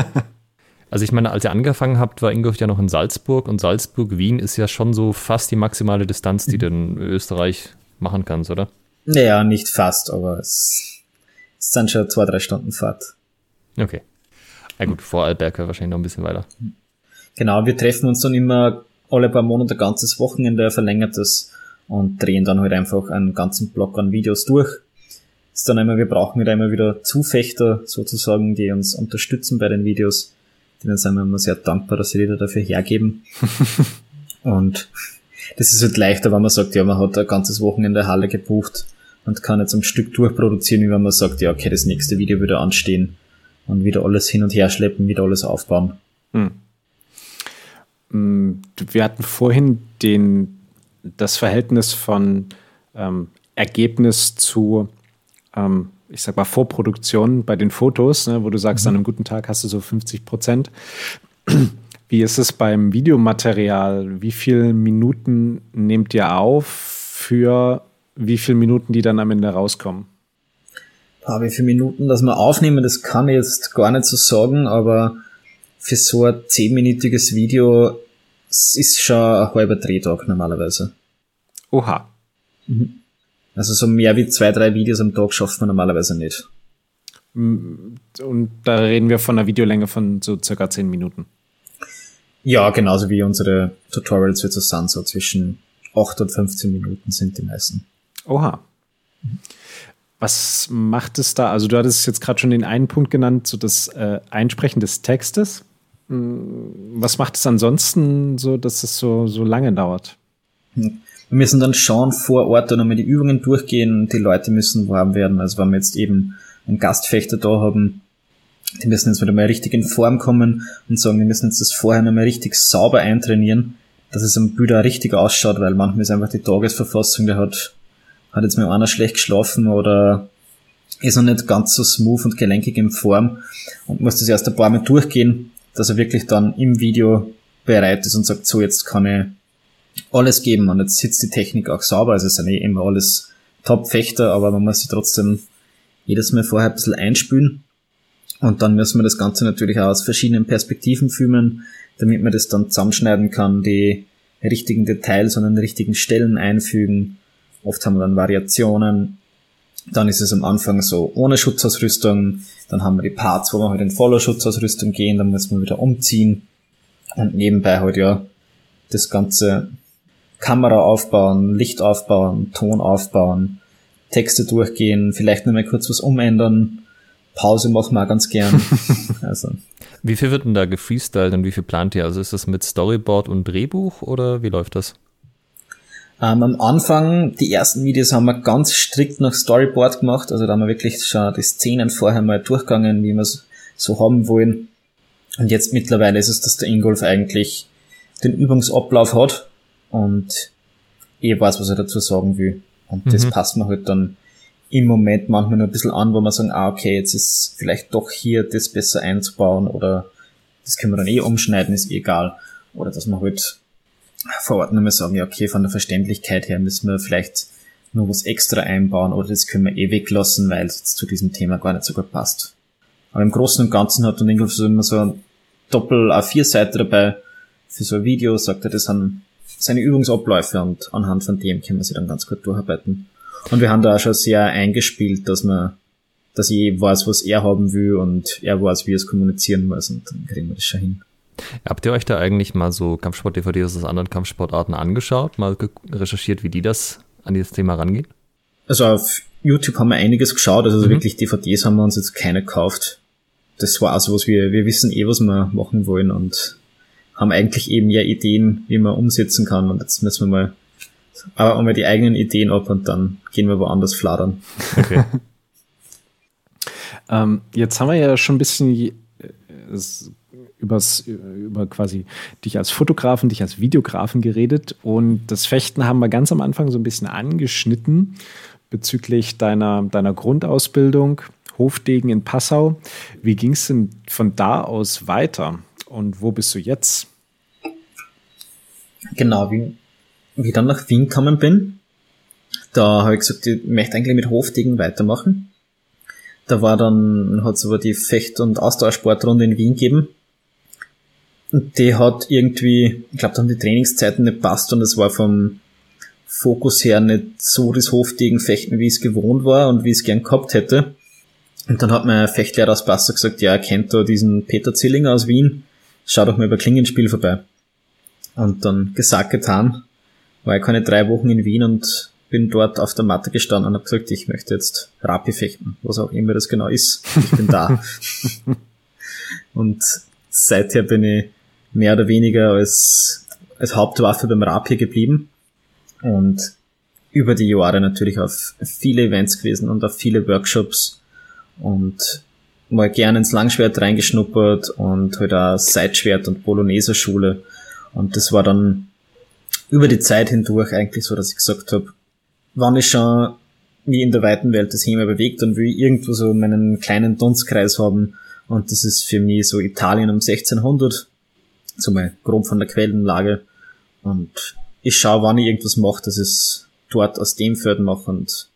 [LAUGHS] also ich meine, als ihr angefangen habt, war Ingolf ja noch in Salzburg und Salzburg-Wien ist ja schon so fast die maximale Distanz, die du in Österreich machen kannst, oder? Naja, nicht fast, aber es, es sind schon zwei, drei Stunden Fahrt. Okay. Ja gut, vor Alberg wahrscheinlich noch ein bisschen weiter. Genau, wir treffen uns dann immer alle paar Monate ein ganzes Wochenende, verlängert das und drehen dann halt einfach einen ganzen Block an Videos durch ist dann immer, wir brauchen wieder immer wieder Zufechter sozusagen, die uns unterstützen bei den Videos. Denen sind wir immer sehr dankbar, dass sie wieder dafür hergeben. [LAUGHS] und das ist halt leichter, wenn man sagt, ja, man hat ein ganzes Wochenende Halle gebucht und kann jetzt am Stück durchproduzieren, wie wenn man sagt, ja, okay, das nächste Video würde anstehen und wieder alles hin und her schleppen, wieder alles aufbauen. Hm. Mm, wir hatten vorhin den, das Verhältnis von ähm, Ergebnis zu ähm, ich sag mal, Vorproduktion bei den Fotos, ne, wo du sagst, mhm. an einem guten Tag hast du so 50 Prozent. [CLEARS THROAT] Wie ist es beim Videomaterial? Wie viele Minuten nehmt ihr auf für wie viele Minuten, die dann am Ende rauskommen? Ah, wie viele Minuten, dass wir aufnehmen, das kann ich jetzt gar nicht so sagen, aber für so ein zehnminütiges Video ist schon ein halber Drehtag normalerweise. Oha. Mhm. Also so mehr wie zwei, drei Videos am Tag schafft man normalerweise nicht. Und da reden wir von einer Videolänge von so circa zehn Minuten. Ja, genauso wie unsere Tutorials jetzt so sind, so zwischen 8 und 15 Minuten sind die meisten. Oha. Was macht es da? Also du hattest jetzt gerade schon den einen Punkt genannt, so das äh, Einsprechen des Textes. Mm, was macht es ansonsten so, dass es so, so lange dauert? Hm. Wir müssen dann schon vor Ort dann einmal die Übungen durchgehen. Die Leute müssen warm werden. Also wenn wir jetzt eben einen Gastfechter da haben, die müssen jetzt wieder mal richtig in Form kommen und sagen, wir müssen jetzt das vorher nochmal richtig sauber eintrainieren, dass es am Bilder richtig ausschaut, weil manchmal ist einfach die Tagesverfassung, der hat, hat jetzt mal einer schlecht geschlafen oder ist noch nicht ganz so smooth und gelenkig in Form und muss das erst ein paar Mal durchgehen, dass er wirklich dann im Video bereit ist und sagt, so jetzt kann ich alles geben und jetzt sitzt die Technik auch sauber, also es sind eh immer alles Top-Fechter, aber man muss sich trotzdem jedes Mal vorher ein bisschen einspülen. Und dann müssen wir das Ganze natürlich auch aus verschiedenen Perspektiven filmen, damit man das dann zusammenschneiden kann, die richtigen Details an den richtigen Stellen einfügen. Oft haben wir dann Variationen. Dann ist es am Anfang so ohne Schutzausrüstung. Dann haben wir die Parts, wo wir halt in voller Schutzausrüstung gehen. Dann müssen wir wieder umziehen. Und nebenbei halt ja das ganze Kamera aufbauen, Licht aufbauen, Ton aufbauen, Texte durchgehen, vielleicht nur mal kurz was umändern. Pause machen wir auch ganz gern. [LAUGHS] also. Wie viel wird denn da gefreestylt und wie viel plant ihr? Also ist das mit Storyboard und Drehbuch oder wie läuft das? Ähm, am Anfang, die ersten Videos haben wir ganz strikt nach Storyboard gemacht. Also da haben wir wirklich schon die Szenen vorher mal durchgegangen, wie wir es so haben wollen. Und jetzt mittlerweile ist es, dass der Ingolf eigentlich den Übungsablauf hat und ich weiß, was er dazu sagen will. Und mhm. das passt mir halt dann im Moment manchmal nur ein bisschen an, wo man sagen, ah, okay, jetzt ist vielleicht doch hier das besser einzubauen oder das können wir dann eh umschneiden, ist eh egal. Oder dass man halt Ort nochmal sagen, ja, okay, von der Verständlichkeit her müssen wir vielleicht nur was extra einbauen oder das können wir eh weglassen, weil es zu diesem Thema gar nicht so gut passt. Aber im Großen und Ganzen hat dann irgendwie so immer so ein Doppel A4-Seite dabei für so ein Video, sagt er, das sind seine Übungsabläufe und anhand von dem können wir sie dann ganz gut durcharbeiten. Und wir haben da auch schon sehr eingespielt, dass man, dass ich weiß, was er haben will und er weiß, wie er es kommunizieren muss und dann kriegen wir das schon hin. Habt ihr euch da eigentlich mal so Kampfsport-DVDs aus anderen Kampfsportarten angeschaut, mal recherchiert, wie die das an dieses Thema rangehen? Also auf YouTube haben wir einiges geschaut, also mhm. wirklich DVDs haben wir uns jetzt keine gekauft. Das war also was wir, wir wissen eh, was wir machen wollen und haben eigentlich eben ja Ideen, wie man umsetzen kann und jetzt müssen wir mal aber einmal die eigenen Ideen ab und dann gehen wir woanders fladern. Okay. [LAUGHS] ähm, jetzt haben wir ja schon ein bisschen äh, übers, über quasi dich als Fotografen, dich als Videografen geredet und das Fechten haben wir ganz am Anfang so ein bisschen angeschnitten bezüglich deiner, deiner Grundausbildung, Hofdegen in Passau. Wie ging es denn von da aus weiter und wo bist du jetzt? Genau, wie, wie ich dann nach Wien gekommen bin, da habe ich gesagt, ich möchte eigentlich mit Hofdegen weitermachen. Da war dann, hat es aber die Fecht- und Austauschsportrunde in Wien gegeben. Und die hat irgendwie, ich glaube, da haben die Trainingszeiten nicht passt und es war vom Fokus her nicht so das Hofdegenfechten, wie es gewohnt war und wie es gern gehabt hätte. Und dann hat mein Fechtlehrer aus Passau gesagt, ja, er kennt da diesen Peter Zillinger aus Wien, schau doch mal über Klingenspiel vorbei. Und dann gesagt, getan, war ich keine drei Wochen in Wien und bin dort auf der Matte gestanden und habe gesagt, ich möchte jetzt Rapi fechten, was auch immer das genau ist. Ich bin da. [LAUGHS] und seither bin ich mehr oder weniger als, als Hauptwaffe beim Rapier geblieben und über die Jahre natürlich auf viele Events gewesen und auf viele Workshops und mal gerne ins Langschwert reingeschnuppert und halt auch Seitschwert und Bolognese Schule. Und das war dann über die Zeit hindurch eigentlich so, dass ich gesagt habe, wann ich schon wie in der weiten Welt das Thema bewegt und will irgendwo so meinen kleinen Dunstkreis haben. Und das ist für mich so Italien um 1600, so mal grob von der Quellenlage. Und ich schaue, wann ich irgendwas mache, dass ich es dort aus dem Feld mache und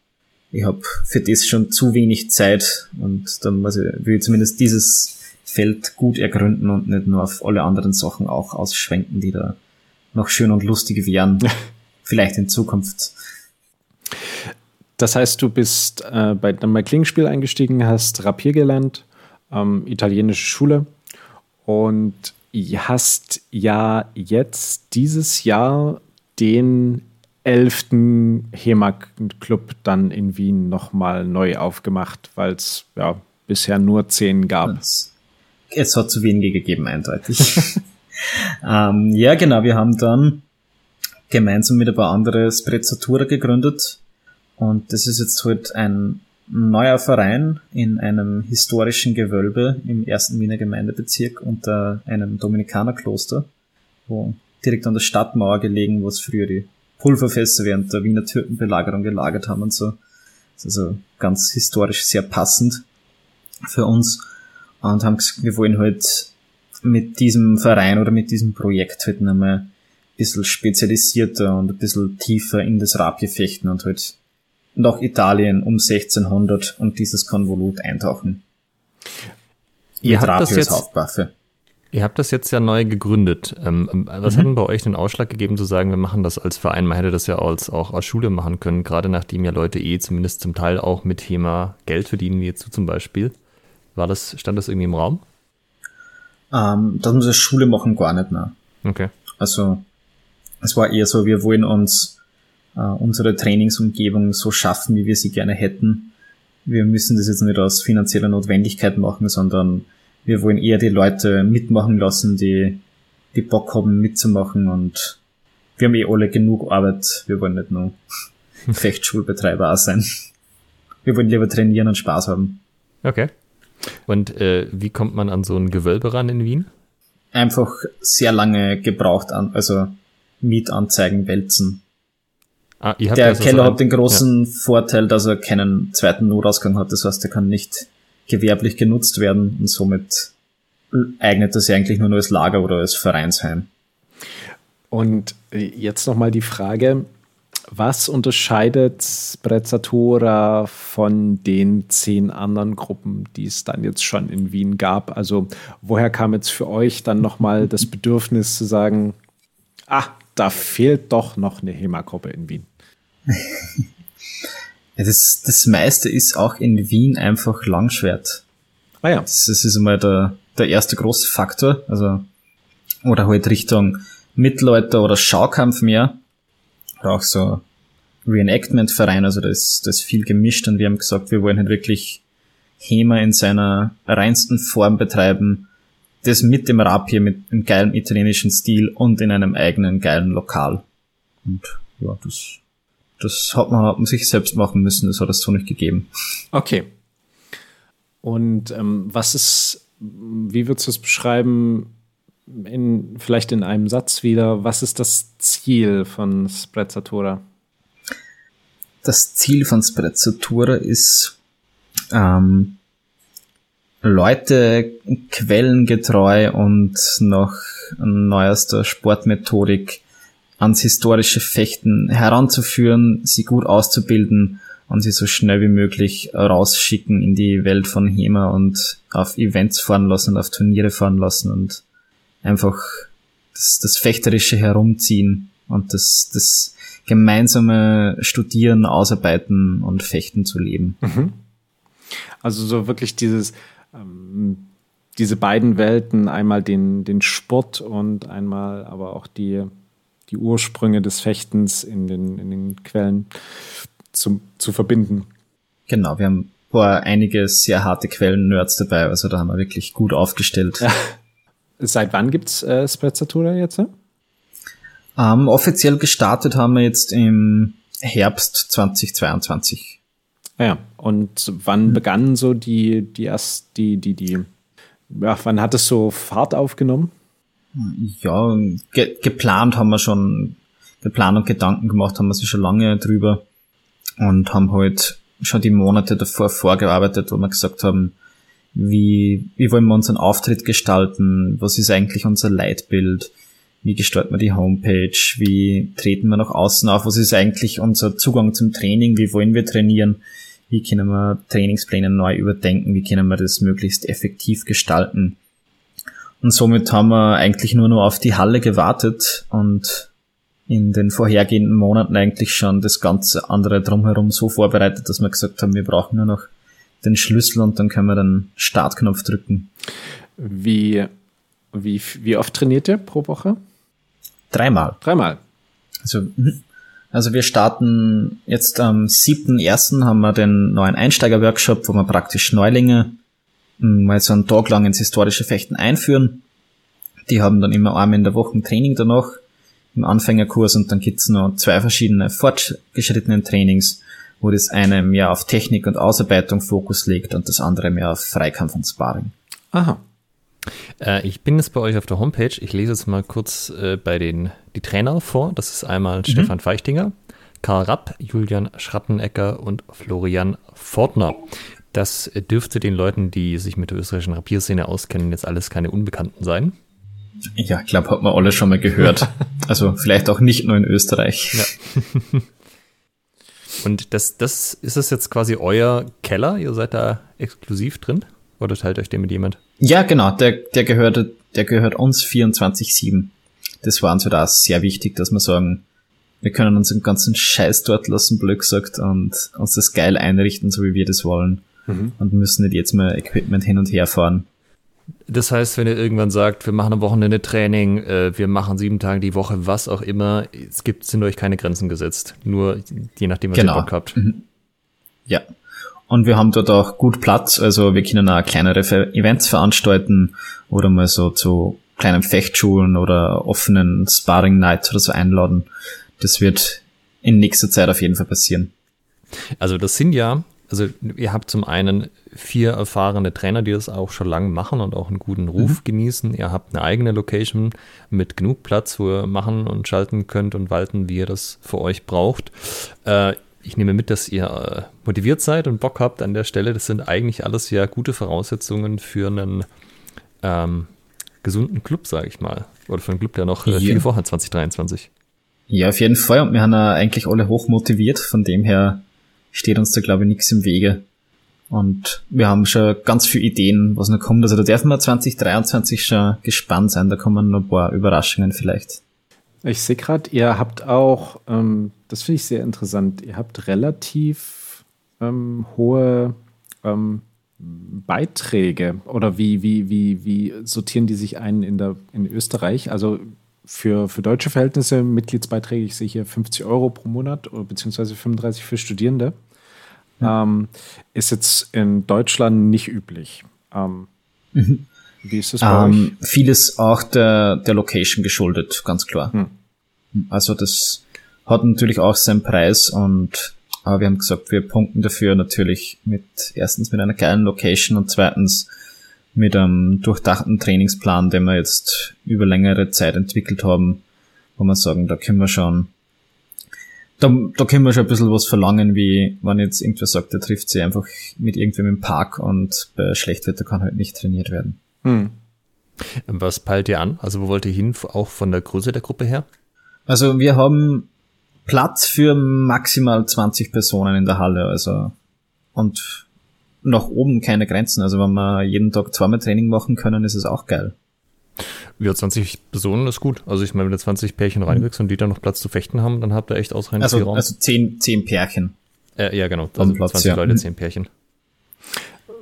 ich habe für das schon zu wenig Zeit und dann muss ich, will ich zumindest dieses Feld gut ergründen und nicht nur auf alle anderen Sachen auch ausschwenken, die da noch schön und lustig wären. [LAUGHS] Vielleicht in Zukunft. Das heißt, du bist äh, bei, dann bei Klingenspiel eingestiegen, hast Rapier gelernt, ähm, italienische Schule und hast ja jetzt dieses Jahr den elften HEMA-Club dann in Wien nochmal neu aufgemacht, weil es ja bisher nur zehn gab. Es hat zu wenige gegeben, eindeutig. [LAUGHS] ähm, ja, genau, wir haben dann gemeinsam mit ein paar anderen Sprezzatura gegründet und das ist jetzt halt ein neuer Verein in einem historischen Gewölbe im ersten Wiener Gemeindebezirk unter einem Dominikanerkloster, wo direkt an der Stadtmauer gelegen, wo es früher die Pulverfässer während der Wiener Türkenbelagerung gelagert haben und so. Das ist also ganz historisch sehr passend für uns und haben gesagt, wir wollen halt mit diesem Verein oder mit diesem Projekt halt nochmal ein bisschen spezialisierter und ein bisschen tiefer in das Rap fechten und halt nach Italien um 1600 und dieses Konvolut eintauchen. Ihr habt das jetzt, Hauptwaffe. Ihr habt das jetzt ja neu gegründet. Ähm, ähm was mhm. hat denn bei euch den Ausschlag gegeben zu sagen, wir machen das als Verein? Man hätte das ja als, auch als Schule machen können, gerade nachdem ja Leute eh zumindest zum Teil auch mit Thema Geld verdienen, wie jetzt du zum Beispiel. War das, stand das irgendwie im Raum? Ähm, das muss eine Schule machen, gar nicht mehr. Okay. Also, es war eher so, wir wollen uns äh, unsere Trainingsumgebung so schaffen, wie wir sie gerne hätten. Wir müssen das jetzt nicht aus finanzieller Notwendigkeit machen, sondern wir wollen eher die Leute mitmachen lassen, die, die Bock haben mitzumachen und wir haben eh alle genug Arbeit. Wir wollen nicht nur [LAUGHS] Fechtschulbetreiber auch sein. Wir wollen lieber trainieren und Spaß haben. Okay. Und äh, wie kommt man an so ein Gewölbe ran in Wien? Einfach sehr lange gebraucht an, also Mietanzeigen wälzen. Ah, der also Keller so hat den großen ja. Vorteil, dass er keinen zweiten Notausgang hat. Das heißt, er kann nicht gewerblich genutzt werden und somit eignet er sich eigentlich nur, nur als Lager oder als Vereinsheim. Und jetzt nochmal die Frage, was unterscheidet Sprezzatura von den zehn anderen Gruppen, die es dann jetzt schon in Wien gab? Also woher kam jetzt für euch dann nochmal das Bedürfnis zu sagen, ah, da fehlt doch noch eine HEMA-Gruppe in Wien? [LAUGHS] das, das meiste ist auch in Wien einfach Langschwert. Ah ja. Das, das ist einmal der, der erste große Faktor. Also, oder halt Richtung Mittelalter oder Schaukampf mehr. Oder auch so Reenactment-Verein, also das, das ist viel gemischt und wir haben gesagt, wir wollen halt wirklich HEMA in seiner reinsten Form betreiben. Das mit dem Rapier, mit einem geilen italienischen Stil und in einem eigenen geilen Lokal. Und ja, das das hat man, hat man sich selbst machen müssen, das hat es so nicht gegeben. Okay. Und ähm, was ist, wie würdest du es beschreiben, in, vielleicht in einem Satz wieder, was ist das Ziel von Sprezzatura? Das Ziel von Sprezzatura ist, ähm, Leute quellengetreu und nach neuester Sportmethodik ans historische Fechten heranzuführen, sie gut auszubilden und sie so schnell wie möglich rausschicken in die Welt von HEMA und auf Events fahren lassen, auf Turniere fahren lassen und einfach das, das fechterische Herumziehen und das, das gemeinsame Studieren, Ausarbeiten und Fechten zu leben. Mhm. Also so wirklich dieses, ähm, diese beiden Welten, einmal den, den Sport und einmal aber auch die, die Ursprünge des Fechtens in den, in den Quellen zum, zu verbinden. Genau, wir haben boah, einige sehr harte Quellen-Nerds dabei, also da haben wir wirklich gut aufgestellt. Ja. Seit wann gibt's äh, Sprezzatura jetzt? Äh? Um, offiziell gestartet haben wir jetzt im Herbst 2022. Ah ja, und wann mhm. begannen so die, die erst, die, die, die, ja, wann hat es so Fahrt aufgenommen? Ja, ge geplant haben wir schon, geplant und Gedanken gemacht haben wir sich schon lange drüber und haben halt schon die Monate davor vorgearbeitet, wo wir gesagt haben, wie, wie wollen wir unseren Auftritt gestalten, was ist eigentlich unser Leitbild, wie gestalten wir die Homepage, wie treten wir nach außen auf, was ist eigentlich unser Zugang zum Training, wie wollen wir trainieren, wie können wir Trainingspläne neu überdenken, wie können wir das möglichst effektiv gestalten. Und somit haben wir eigentlich nur noch auf die Halle gewartet und in den vorhergehenden Monaten eigentlich schon das ganze andere drumherum so vorbereitet, dass wir gesagt haben, wir brauchen nur noch den Schlüssel und dann können wir den Startknopf drücken. Wie, wie, wie oft trainiert ihr pro Woche? Dreimal. Dreimal. Also, mhm. also wir starten jetzt am 7.1. haben wir den neuen Einsteiger-Workshop, wo wir praktisch Neulinge mal so einen Tag lang ins historische Fechten einführen. Die haben dann immer einmal in der Woche ein Training danach im Anfängerkurs und dann gibt's noch zwei verschiedene fortgeschrittenen Trainings, wo das eine mehr auf Technik und Ausarbeitung Fokus legt und das andere mehr auf Freikampf und Sparring. Aha. Äh, ich bin jetzt bei euch auf der Homepage. Ich lese jetzt mal kurz äh, bei den die Trainer vor. Das ist einmal mhm. Stefan Feichtinger, Karl Rapp, Julian Schrattenecker und Florian Fortner. Das dürfte den Leuten, die sich mit der österreichischen Rapierszene auskennen, jetzt alles keine Unbekannten sein. Ja, ich glaube, hat man alle schon mal gehört. [LAUGHS] also vielleicht auch nicht nur in Österreich. Ja. [LAUGHS] Und das, das ist das jetzt quasi euer Keller? Ihr seid da exklusiv drin? Oder teilt euch den mit jemand? Ja, genau, der, der gehört, der gehört uns 24-7. Das war uns halt auch sehr wichtig, dass wir sagen, wir können unseren ganzen Scheiß dort lassen, blöd gesagt, und uns das geil einrichten, so wie wir das wollen. Mhm. Und müssen nicht jetzt mal Equipment hin und her fahren. Das heißt, wenn ihr irgendwann sagt, wir machen am Wochenende Training, äh, wir machen sieben Tage die Woche, was auch immer, es gibt, sind euch keine Grenzen gesetzt. Nur je nachdem, was genau. ihr Bock habt. Mhm. Ja. Und wir haben dort auch gut Platz, also wir können auch kleinere Events veranstalten oder mal so zu kleinen Fechtschulen oder offenen Sparring Nights oder so einladen. Das wird in nächster Zeit auf jeden Fall passieren. Also das sind ja, also ihr habt zum einen vier erfahrene Trainer, die das auch schon lange machen und auch einen guten Ruf mhm. genießen. Ihr habt eine eigene Location mit genug Platz, wo ihr machen und schalten könnt und walten, wie ihr das für euch braucht. Äh, ich nehme mit, dass ihr äh, motiviert seid und Bock habt an der Stelle. Das sind eigentlich alles ja gute Voraussetzungen für einen ähm, gesunden Club, sage ich mal. Oder für einen Club, der noch äh, viel vorhat 2023. Ja, auf jeden Fall. Und wir haben ja eigentlich alle hoch motiviert. Von dem her steht uns da, glaube ich, nichts im Wege. Und wir haben schon ganz viele Ideen, was noch kommt. Also da dürfen wir 2023 schon gespannt sein. Da kommen noch ein paar Überraschungen vielleicht. Ich sehe gerade, ihr habt auch, ähm, das finde ich sehr interessant, ihr habt relativ ähm, hohe ähm, Beiträge oder wie, wie, wie, wie sortieren die sich ein in, der, in Österreich? Also für, für deutsche Verhältnisse Mitgliedsbeiträge, ich sehe hier 50 Euro pro Monat oder beziehungsweise 35 für Studierende. Ja. Ähm, ist jetzt in Deutschland nicht üblich. Ähm, mhm. Wie ist das bei ähm, euch? Vieles auch der, der Location geschuldet, ganz klar. Hm. Also das hat natürlich auch seinen Preis und aber wir haben gesagt, wir punkten dafür natürlich mit erstens mit einer geilen Location und zweitens mit einem durchdachten Trainingsplan, den wir jetzt über längere Zeit entwickelt haben, wo wir sagen, da können wir schon, da, da können wir schon ein bisschen was verlangen, wie wenn jetzt irgendwer sagt, der trifft sich einfach mit irgendwem im Park und bei Schlechtwetter kann halt nicht trainiert werden. Hm. Was peilt ihr an? Also wo wollt ihr hin, auch von der Größe der Gruppe her? Also wir haben Platz für maximal 20 Personen in der Halle, also und nach oben keine Grenzen. Also wenn wir jeden Tag zweimal Training machen können, ist es auch geil. Ja, 20 Personen ist gut. Also ich meine, wenn du 20 Pärchen reinwächst und die dann noch Platz zu fechten haben, dann habt ihr echt ausreichend also, Raum. Also 10, 10 Pärchen. Äh, ja, genau. Also Platz, 20 ja. Leute, 10 Pärchen.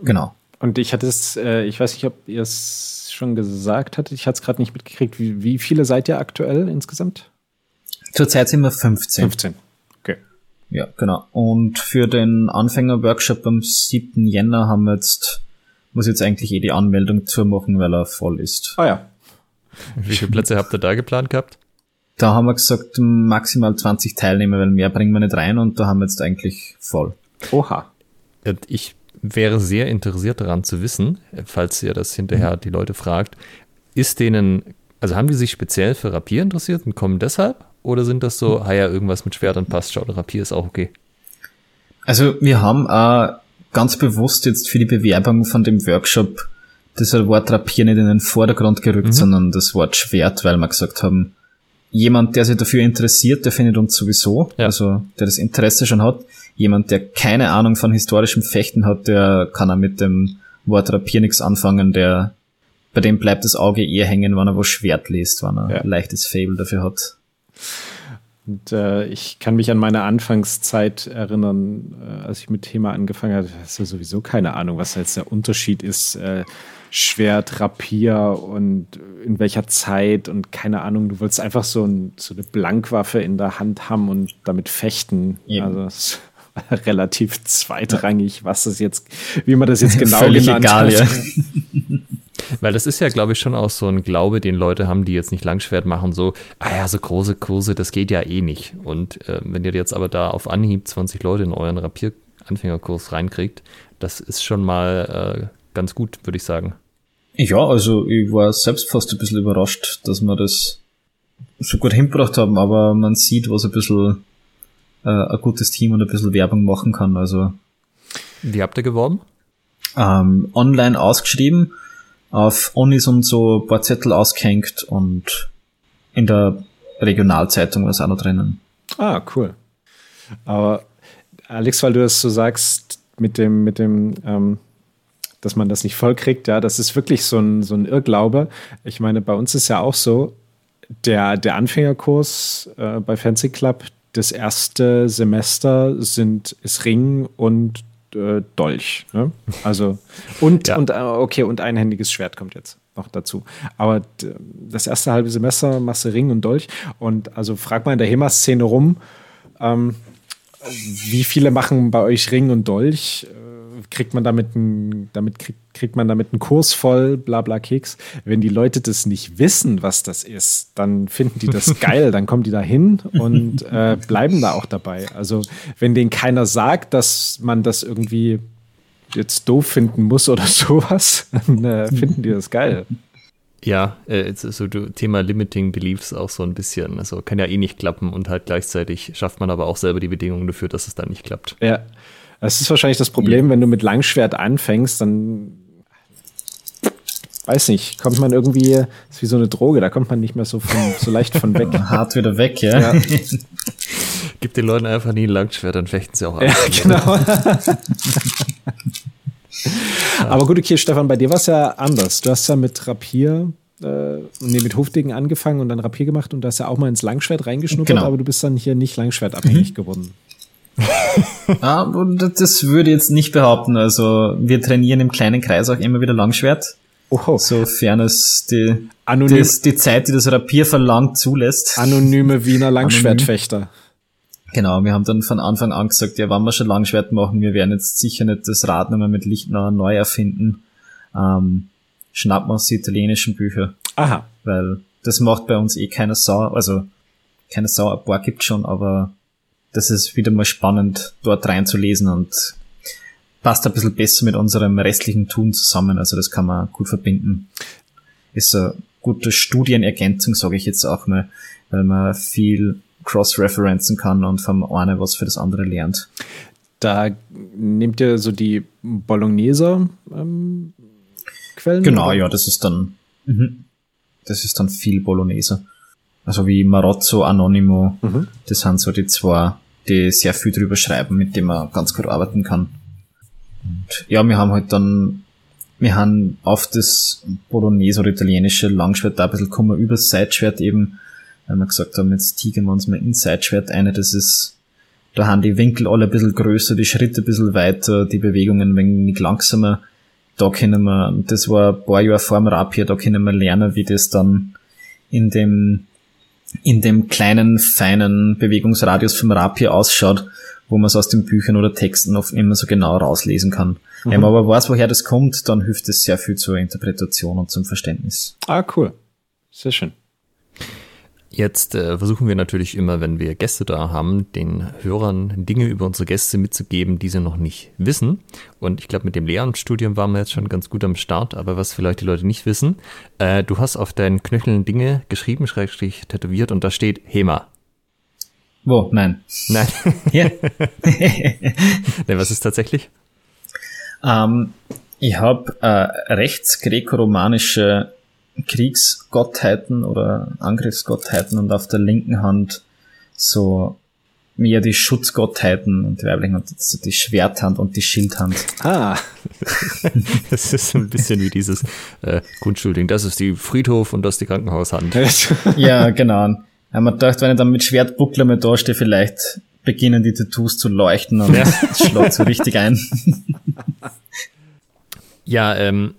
Genau. Und ich hatte es, äh, ich weiß nicht, ob ihr es schon gesagt hattet, ich hatte es gerade nicht mitgekriegt. Wie, wie viele seid ihr aktuell insgesamt? Zurzeit sind wir 15. 15. Okay. Ja, genau. Und für den Anfänger-Workshop am 7. Jänner haben wir jetzt, muss jetzt eigentlich eh die Anmeldung zumachen, weil er voll ist. Ah ja. Wie viele Plätze habt ihr da geplant gehabt? Da haben wir gesagt, maximal 20 Teilnehmer, weil mehr bringen wir nicht rein und da haben wir jetzt eigentlich voll. Oha. Ich wäre sehr interessiert daran zu wissen, falls ihr das hinterher die Leute fragt, ist denen, also haben die sich speziell für Rapier interessiert und kommen deshalb? Oder sind das so, ah ja, irgendwas mit Schwert und passt schon, Rapier ist auch okay? Also wir haben äh, ganz bewusst jetzt für die Bewerbung von dem Workshop das Wort Rapier nicht in den Vordergrund gerückt, mhm. sondern das Wort Schwert, weil wir gesagt haben, jemand, der sich dafür interessiert, der findet uns sowieso, ja. also der das Interesse schon hat. Jemand, der keine Ahnung von historischem Fechten hat, der kann auch mit dem Wort Rapier nichts anfangen, der bei dem bleibt das Auge eher hängen, wenn er was Schwert liest, wenn er ja. ein leichtes Fable dafür hat. Und äh, ich kann mich an meine Anfangszeit erinnern, äh, als ich mit Thema angefangen hatte, hast du sowieso keine Ahnung, was jetzt der Unterschied ist. Äh, Schwert, Rapier und in welcher Zeit und keine Ahnung, du wolltest einfach so, ein, so eine Blankwaffe in der Hand haben und damit fechten. Eben. Also es war [LAUGHS] relativ zweitrangig, was das jetzt, wie man das jetzt [LAUGHS] genau Völlig genannt egal, hat. Ja. [LAUGHS] Weil das ist ja, glaube ich, schon auch so ein Glaube, den Leute haben, die jetzt nicht Langschwert machen, so, ah ja, so große Kurse, das geht ja eh nicht. Und äh, wenn ihr jetzt aber da auf Anhieb 20 Leute in euren Rapier-Anfängerkurs reinkriegt, das ist schon mal äh, ganz gut, würde ich sagen. Ja, also ich war selbst fast ein bisschen überrascht, dass wir das so gut hingebracht haben, aber man sieht, was ein bisschen äh, ein gutes Team und ein bisschen Werbung machen kann. Also Wie habt ihr geworben? Ähm, online ausgeschrieben, auf Onis und so ein paar Zettel ausgehängt und in der Regionalzeitung war es auch noch drinnen. Ah, cool. Aber Alex, weil du das so sagst, mit dem, mit dem, ähm, dass man das nicht vollkriegt, ja, das ist wirklich so ein, so ein Irrglaube. Ich meine, bei uns ist ja auch so, der, der Anfängerkurs äh, bei Fancy Club, das erste Semester sind, ist Ring und äh, Dolch. Ne? Also, und, ja. und, äh, okay, und einhändiges Schwert kommt jetzt noch dazu. Aber das erste halbe Semester machst du Ring und Dolch. Und also frag mal in der HEMA-Szene rum, ähm, wie viele machen bei euch Ring und Dolch? Kriegt man damit ein, damit kriegt, kriegt man damit einen Kurs voll, bla bla Keks. Wenn die Leute das nicht wissen, was das ist, dann finden die das [LAUGHS] geil, dann kommen die da hin und äh, bleiben da auch dabei. Also wenn denen keiner sagt, dass man das irgendwie jetzt doof finden muss oder [LAUGHS] sowas, dann äh, finden die das geil. Ja, äh, so Thema Limiting Beliefs auch so ein bisschen. Also kann ja eh nicht klappen und halt gleichzeitig schafft man aber auch selber die Bedingungen dafür, dass es dann nicht klappt. Ja. Es ist wahrscheinlich das Problem, wenn du mit Langschwert anfängst, dann weiß nicht, kommt man irgendwie, ist wie so eine Droge, da kommt man nicht mehr so, von, so leicht von weg. [LAUGHS] Hart wieder weg, ja. ja. [LAUGHS] Gib den Leuten einfach nie ein Langschwert, dann fechten sie auch ab. Ja, [LAUGHS] genau. Aber gut, okay, Stefan, bei dir war es ja anders. Du hast ja mit Rapier, äh, nee, mit Hufdegen angefangen und dann Rapier gemacht und da hast ja auch mal ins Langschwert reingeschnuppert, genau. aber du bist dann hier nicht Langschwertabhängig mhm. geworden. [LAUGHS] ah, das würde ich jetzt nicht behaupten. Also wir trainieren im kleinen Kreis auch immer wieder Langschwert. Oho. Sofern es die, Anonym die, die Zeit, die das Rapier verlangt, zulässt. Anonyme Wiener Langschwertfechter. Genau, wir haben dann von Anfang an gesagt, ja, wenn wir schon Langschwert machen, wir werden jetzt sicher nicht das Rad nochmal mit Lichtner neu erfinden. Ähm, schnappen uns die italienischen Bücher. Aha. Weil das macht bei uns eh keine Sau, also keine Sau, ein paar gibt schon, aber das ist wieder mal spannend, dort reinzulesen und passt ein bisschen besser mit unserem restlichen Tun zusammen. Also das kann man gut verbinden. Ist eine gute Studienergänzung, sage ich jetzt auch mal, weil man viel cross-referenzen kann und vom einen was für das andere lernt. Da nehmt ihr so die Bolognese ähm, Quellen? Genau, oder? ja, das ist dann mhm. das ist dann viel Bolognese. Also wie Marozzo, Anonimo, mhm. das sind so die zwei, die sehr viel drüber schreiben, mit denen man ganz gut arbeiten kann. Und ja, wir haben halt dann, wir haben auf das Bolognese oder italienische Langschwert da ein bisschen kommen über das Seitschwert eben weil wir gesagt haben, jetzt tigen wir uns mal Inside-Schwert ein, das ist, da haben die Winkel alle ein bisschen größer, die Schritte ein bisschen weiter, die Bewegungen ein wenig langsamer. Da können wir, das war ein paar Jahre vor dem Rapier, da können wir lernen, wie das dann in dem, in dem kleinen, feinen Bewegungsradius vom Rapier ausschaut, wo man es aus den Büchern oder Texten oft immer so genau rauslesen kann. Mhm. Wenn man aber weiß, woher das kommt, dann hilft es sehr viel zur Interpretation und zum Verständnis. Ah, cool. Sehr schön. Jetzt äh, versuchen wir natürlich immer, wenn wir Gäste da haben, den Hörern Dinge über unsere Gäste mitzugeben, die sie noch nicht wissen. Und ich glaube, mit dem Lehramtsstudium waren wir jetzt schon ganz gut am Start. Aber was vielleicht die Leute nicht wissen, äh, du hast auf deinen Knöcheln Dinge geschrieben, schrägstrich tätowiert und da steht HEMA. Wo? Nein. Nein. [LAUGHS] Ja. [LAUGHS] nee, was ist tatsächlich? Ähm, ich habe äh, rechtsgrekoromanische Kriegsgottheiten oder Angriffsgottheiten und auf der linken Hand so mehr die Schutzgottheiten und die weiblichen Hand so die Schwerthand und die Schildhand. Ah. [LAUGHS] das ist ein bisschen wie dieses äh, Grundschulding. Das ist die Friedhof und das ist die Krankenhaushand. [LAUGHS] ja, genau. Ja, man dachte, wenn ich dann mit Schwertbuckler mal da stehe, vielleicht beginnen die Tattoos zu leuchten und ja. es schlägt so richtig ein. ja, ähm,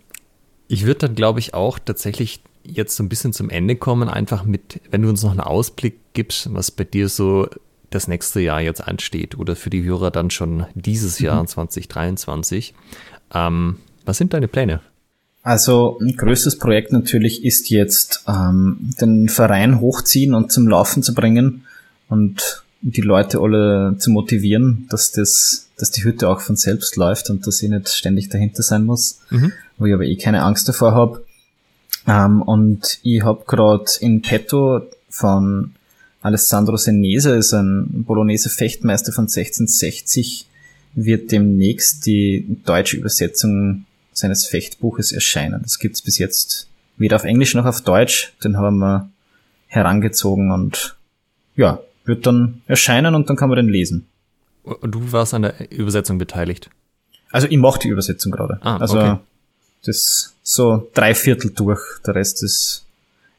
ich würde dann, glaube ich, auch tatsächlich jetzt so ein bisschen zum Ende kommen, einfach mit, wenn du uns noch einen Ausblick gibst, was bei dir so das nächste Jahr jetzt ansteht oder für die Hörer dann schon dieses Jahr mhm. 2023. Ähm, was sind deine Pläne? Also ein größtes Projekt natürlich ist jetzt ähm, den Verein hochziehen und zum Laufen zu bringen und die Leute alle zu motivieren, dass das, dass die Hütte auch von selbst läuft und dass ich nicht ständig dahinter sein muss, mhm. Wo ich aber eh keine Angst davor habe. Ähm, und ich habe gerade in petto von Alessandro Senese, ist ein Bolognese Fechtmeister von 1660, wird demnächst die deutsche Übersetzung seines Fechtbuches erscheinen. Das gibt's bis jetzt weder auf Englisch noch auf Deutsch. Den haben wir herangezogen und ja, wird dann erscheinen und dann kann man den lesen. Und du warst an der Übersetzung beteiligt? Also ich mache die Übersetzung gerade. Ah, also okay. Das so drei Viertel durch. Der Rest ist,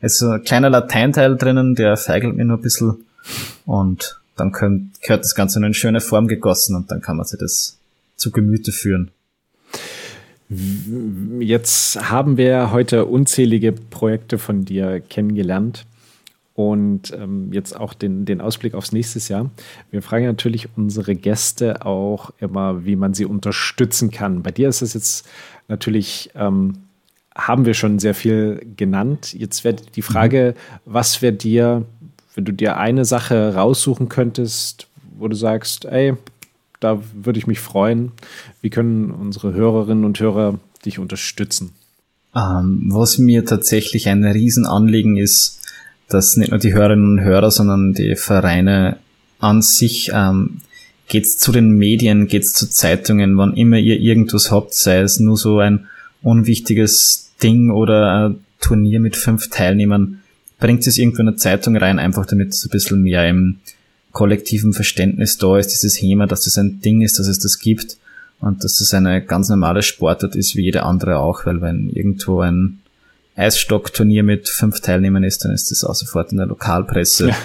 ist ein kleiner Lateinteil drinnen, der feigelt mir nur ein bisschen. Und dann könnt, gehört das Ganze in eine schöne Form gegossen und dann kann man sich das zu Gemüte führen. Jetzt haben wir heute unzählige Projekte von dir kennengelernt und ähm, jetzt auch den, den Ausblick aufs nächste Jahr. Wir fragen natürlich unsere Gäste auch immer, wie man sie unterstützen kann. Bei dir ist es jetzt natürlich, ähm, haben wir schon sehr viel genannt. Jetzt wäre die Frage, was wäre dir, wenn du dir eine Sache raussuchen könntest, wo du sagst, ey, da würde ich mich freuen. Wie können unsere Hörerinnen und Hörer dich unterstützen? Ähm, was mir tatsächlich ein Riesenanliegen ist, dass nicht nur die Hörerinnen und Hörer, sondern die Vereine an sich ähm, geht's zu den Medien, geht's zu Zeitungen, wann immer ihr irgendwas habt, sei es nur so ein unwichtiges Ding oder ein Turnier mit fünf Teilnehmern, bringt es irgendwo in eine Zeitung rein, einfach damit es ein bisschen mehr im kollektiven Verständnis da ist, dieses Thema, dass das ein Ding ist, dass es das gibt und dass das eine ganz normale Sportart ist, wie jede andere auch, weil wenn irgendwo ein Eisstockturnier mit fünf Teilnehmern ist, dann ist das auch sofort in der Lokalpresse. Ja.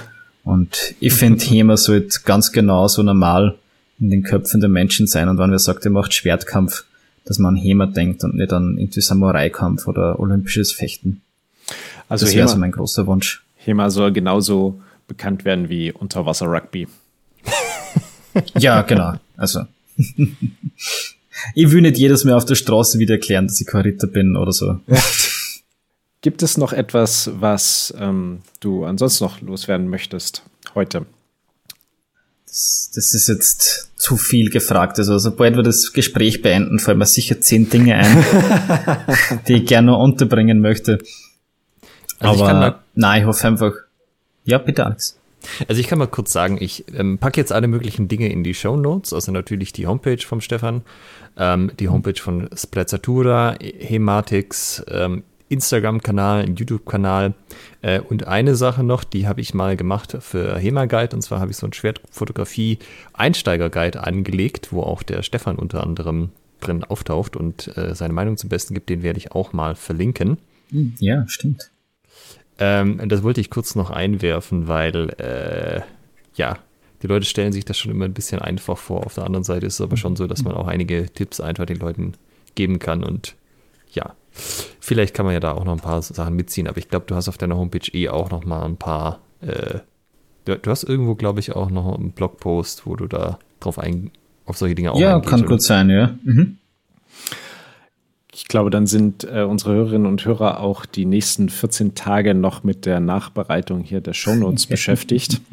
Und ich finde, HEMA sollte ganz genau so normal in den Köpfen der Menschen sein. Und wenn wer sagt, er macht Schwertkampf, dass man an HEMA denkt und nicht an irgendwie Samurai-Kampf oder olympisches Fechten. Also das wäre so mein großer Wunsch. HEMA soll genauso bekannt werden wie Unterwasser-Rugby. [LAUGHS] ja, genau. Also. [LAUGHS] ich will nicht jedes Mal auf der Straße wieder erklären, dass ich kein Ritter bin oder so. [LAUGHS] Gibt es noch etwas, was ähm, du ansonsten noch loswerden möchtest heute? Das, das, ist jetzt zu viel gefragt. Also sobald wir das Gespräch beenden, fallen mir sicher zehn Dinge ein, [LAUGHS] die ich gerne noch unterbringen möchte. Also Aber nein, ich hoffe einfach, ja, bitte, Alex. Also ich kann mal kurz sagen, ich ähm, packe jetzt alle möglichen Dinge in die Show Notes, also natürlich die Homepage vom Stefan, ähm, die Homepage von Sprezzatura, Hematix, ähm, Instagram-Kanal, YouTube-Kanal äh, und eine Sache noch, die habe ich mal gemacht für HEMA-Guide und zwar habe ich so ein Schwertfotografie-Einsteiger-Guide angelegt, wo auch der Stefan unter anderem drin auftaucht und äh, seine Meinung zum Besten gibt, den werde ich auch mal verlinken. Ja, stimmt. Ähm, das wollte ich kurz noch einwerfen, weil, äh, ja, die Leute stellen sich das schon immer ein bisschen einfach vor. Auf der anderen Seite ist es aber schon so, dass man auch einige Tipps einfach den Leuten geben kann und ja, vielleicht kann man ja da auch noch ein paar Sachen mitziehen, aber ich glaube, du hast auf deiner Homepage eh auch noch mal ein paar, äh, du, du, hast irgendwo, glaube ich, auch noch einen Blogpost, wo du da drauf ein, auf solche Dinge auch Ja, eingehst, kann oder? gut sein, ja. Mhm. Ich glaube, dann sind äh, unsere Hörerinnen und Hörer auch die nächsten 14 Tage noch mit der Nachbereitung hier der Shownotes [LAUGHS] beschäftigt. [LAUGHS]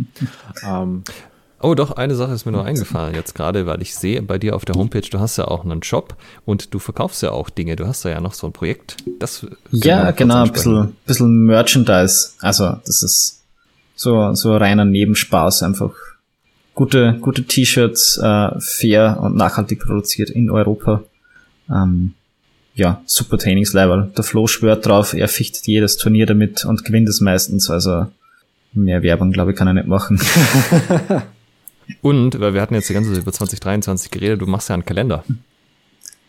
Ähm, oh, doch, eine Sache ist mir nur eingefallen jetzt gerade, weil ich sehe bei dir auf der Homepage, du hast ja auch einen Shop und du verkaufst ja auch Dinge. Du hast ja noch so ein Projekt. Das ja, genau, ein bisschen, bisschen Merchandise. Also, das ist so, so reiner Nebenspaß einfach. Gute, gute T-Shirts, äh, fair und nachhaltig produziert in Europa. Ähm, ja, super Trainingslevel. Der Flo schwört drauf, er fichtet jedes Turnier damit und gewinnt es meistens. Also mehr Werbung, glaube ich, kann er nicht machen. [LAUGHS] und, weil wir hatten jetzt die ganze Zeit über 2023 geredet, du machst ja einen Kalender.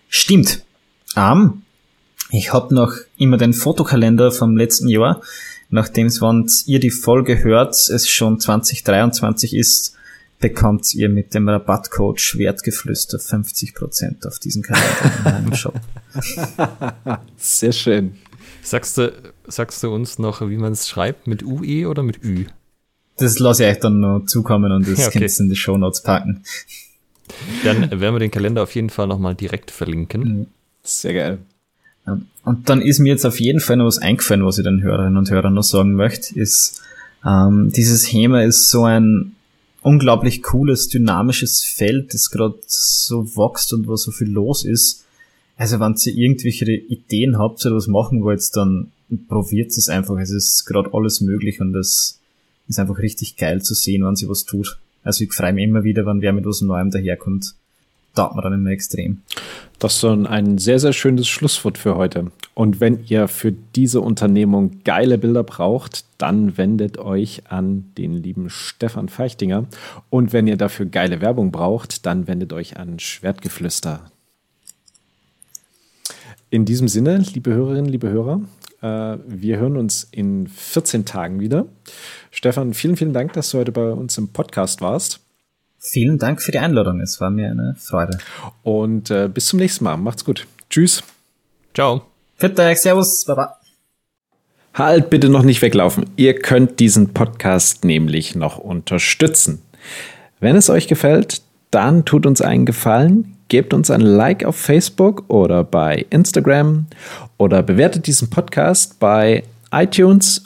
Stimmt. Um, ich habe noch immer den Fotokalender vom letzten Jahr. Nachdem es, wenn ihr die Folge hört, es schon 2023 ist, bekommt ihr mit dem Rabattcode Schwertgeflüster 50% auf diesen Kalender in meinem [LAUGHS] Shop. Sehr schön. Sagst du, sagst du uns noch, wie man es schreibt? Mit UE oder mit Ü? Das lasse ich euch dann noch zukommen und das ja, okay. könnt ihr in die Show Notes packen. Dann werden wir den Kalender auf jeden Fall nochmal direkt verlinken. Sehr geil. Und dann ist mir jetzt auf jeden Fall noch was eingefallen, was ich den Hörerinnen und Hörern noch sagen möchte, ist, ähm, dieses Thema ist so ein unglaublich cooles, dynamisches Feld, das gerade so wächst und wo so viel los ist. Also wenn ihr irgendwelche Ideen habt oder was machen wollt, dann probiert es einfach. Es ist gerade alles möglich und es ist einfach richtig geil zu sehen, wenn sie was tut. Also ich freue mich immer wieder, wenn wer mit was Neuem daherkommt. taugt man dann immer extrem. Das ist ein sehr, sehr schönes Schlusswort für heute. Und wenn ihr für diese Unternehmung geile Bilder braucht, dann wendet euch an den lieben Stefan Feichtinger. Und wenn ihr dafür geile Werbung braucht, dann wendet euch an Schwertgeflüster. In diesem Sinne, liebe Hörerinnen, liebe Hörer, äh, wir hören uns in 14 Tagen wieder. Stefan, vielen, vielen Dank, dass du heute bei uns im Podcast warst. Vielen Dank für die Einladung. Es war mir eine Freude. Und äh, bis zum nächsten Mal. Macht's gut. Tschüss. Ciao. Bitte, Servus. Baba. Halt bitte noch nicht weglaufen. Ihr könnt diesen Podcast nämlich noch unterstützen. Wenn es euch gefällt, dann tut uns einen Gefallen, gebt uns ein Like auf Facebook oder bei Instagram oder bewertet diesen Podcast bei iTunes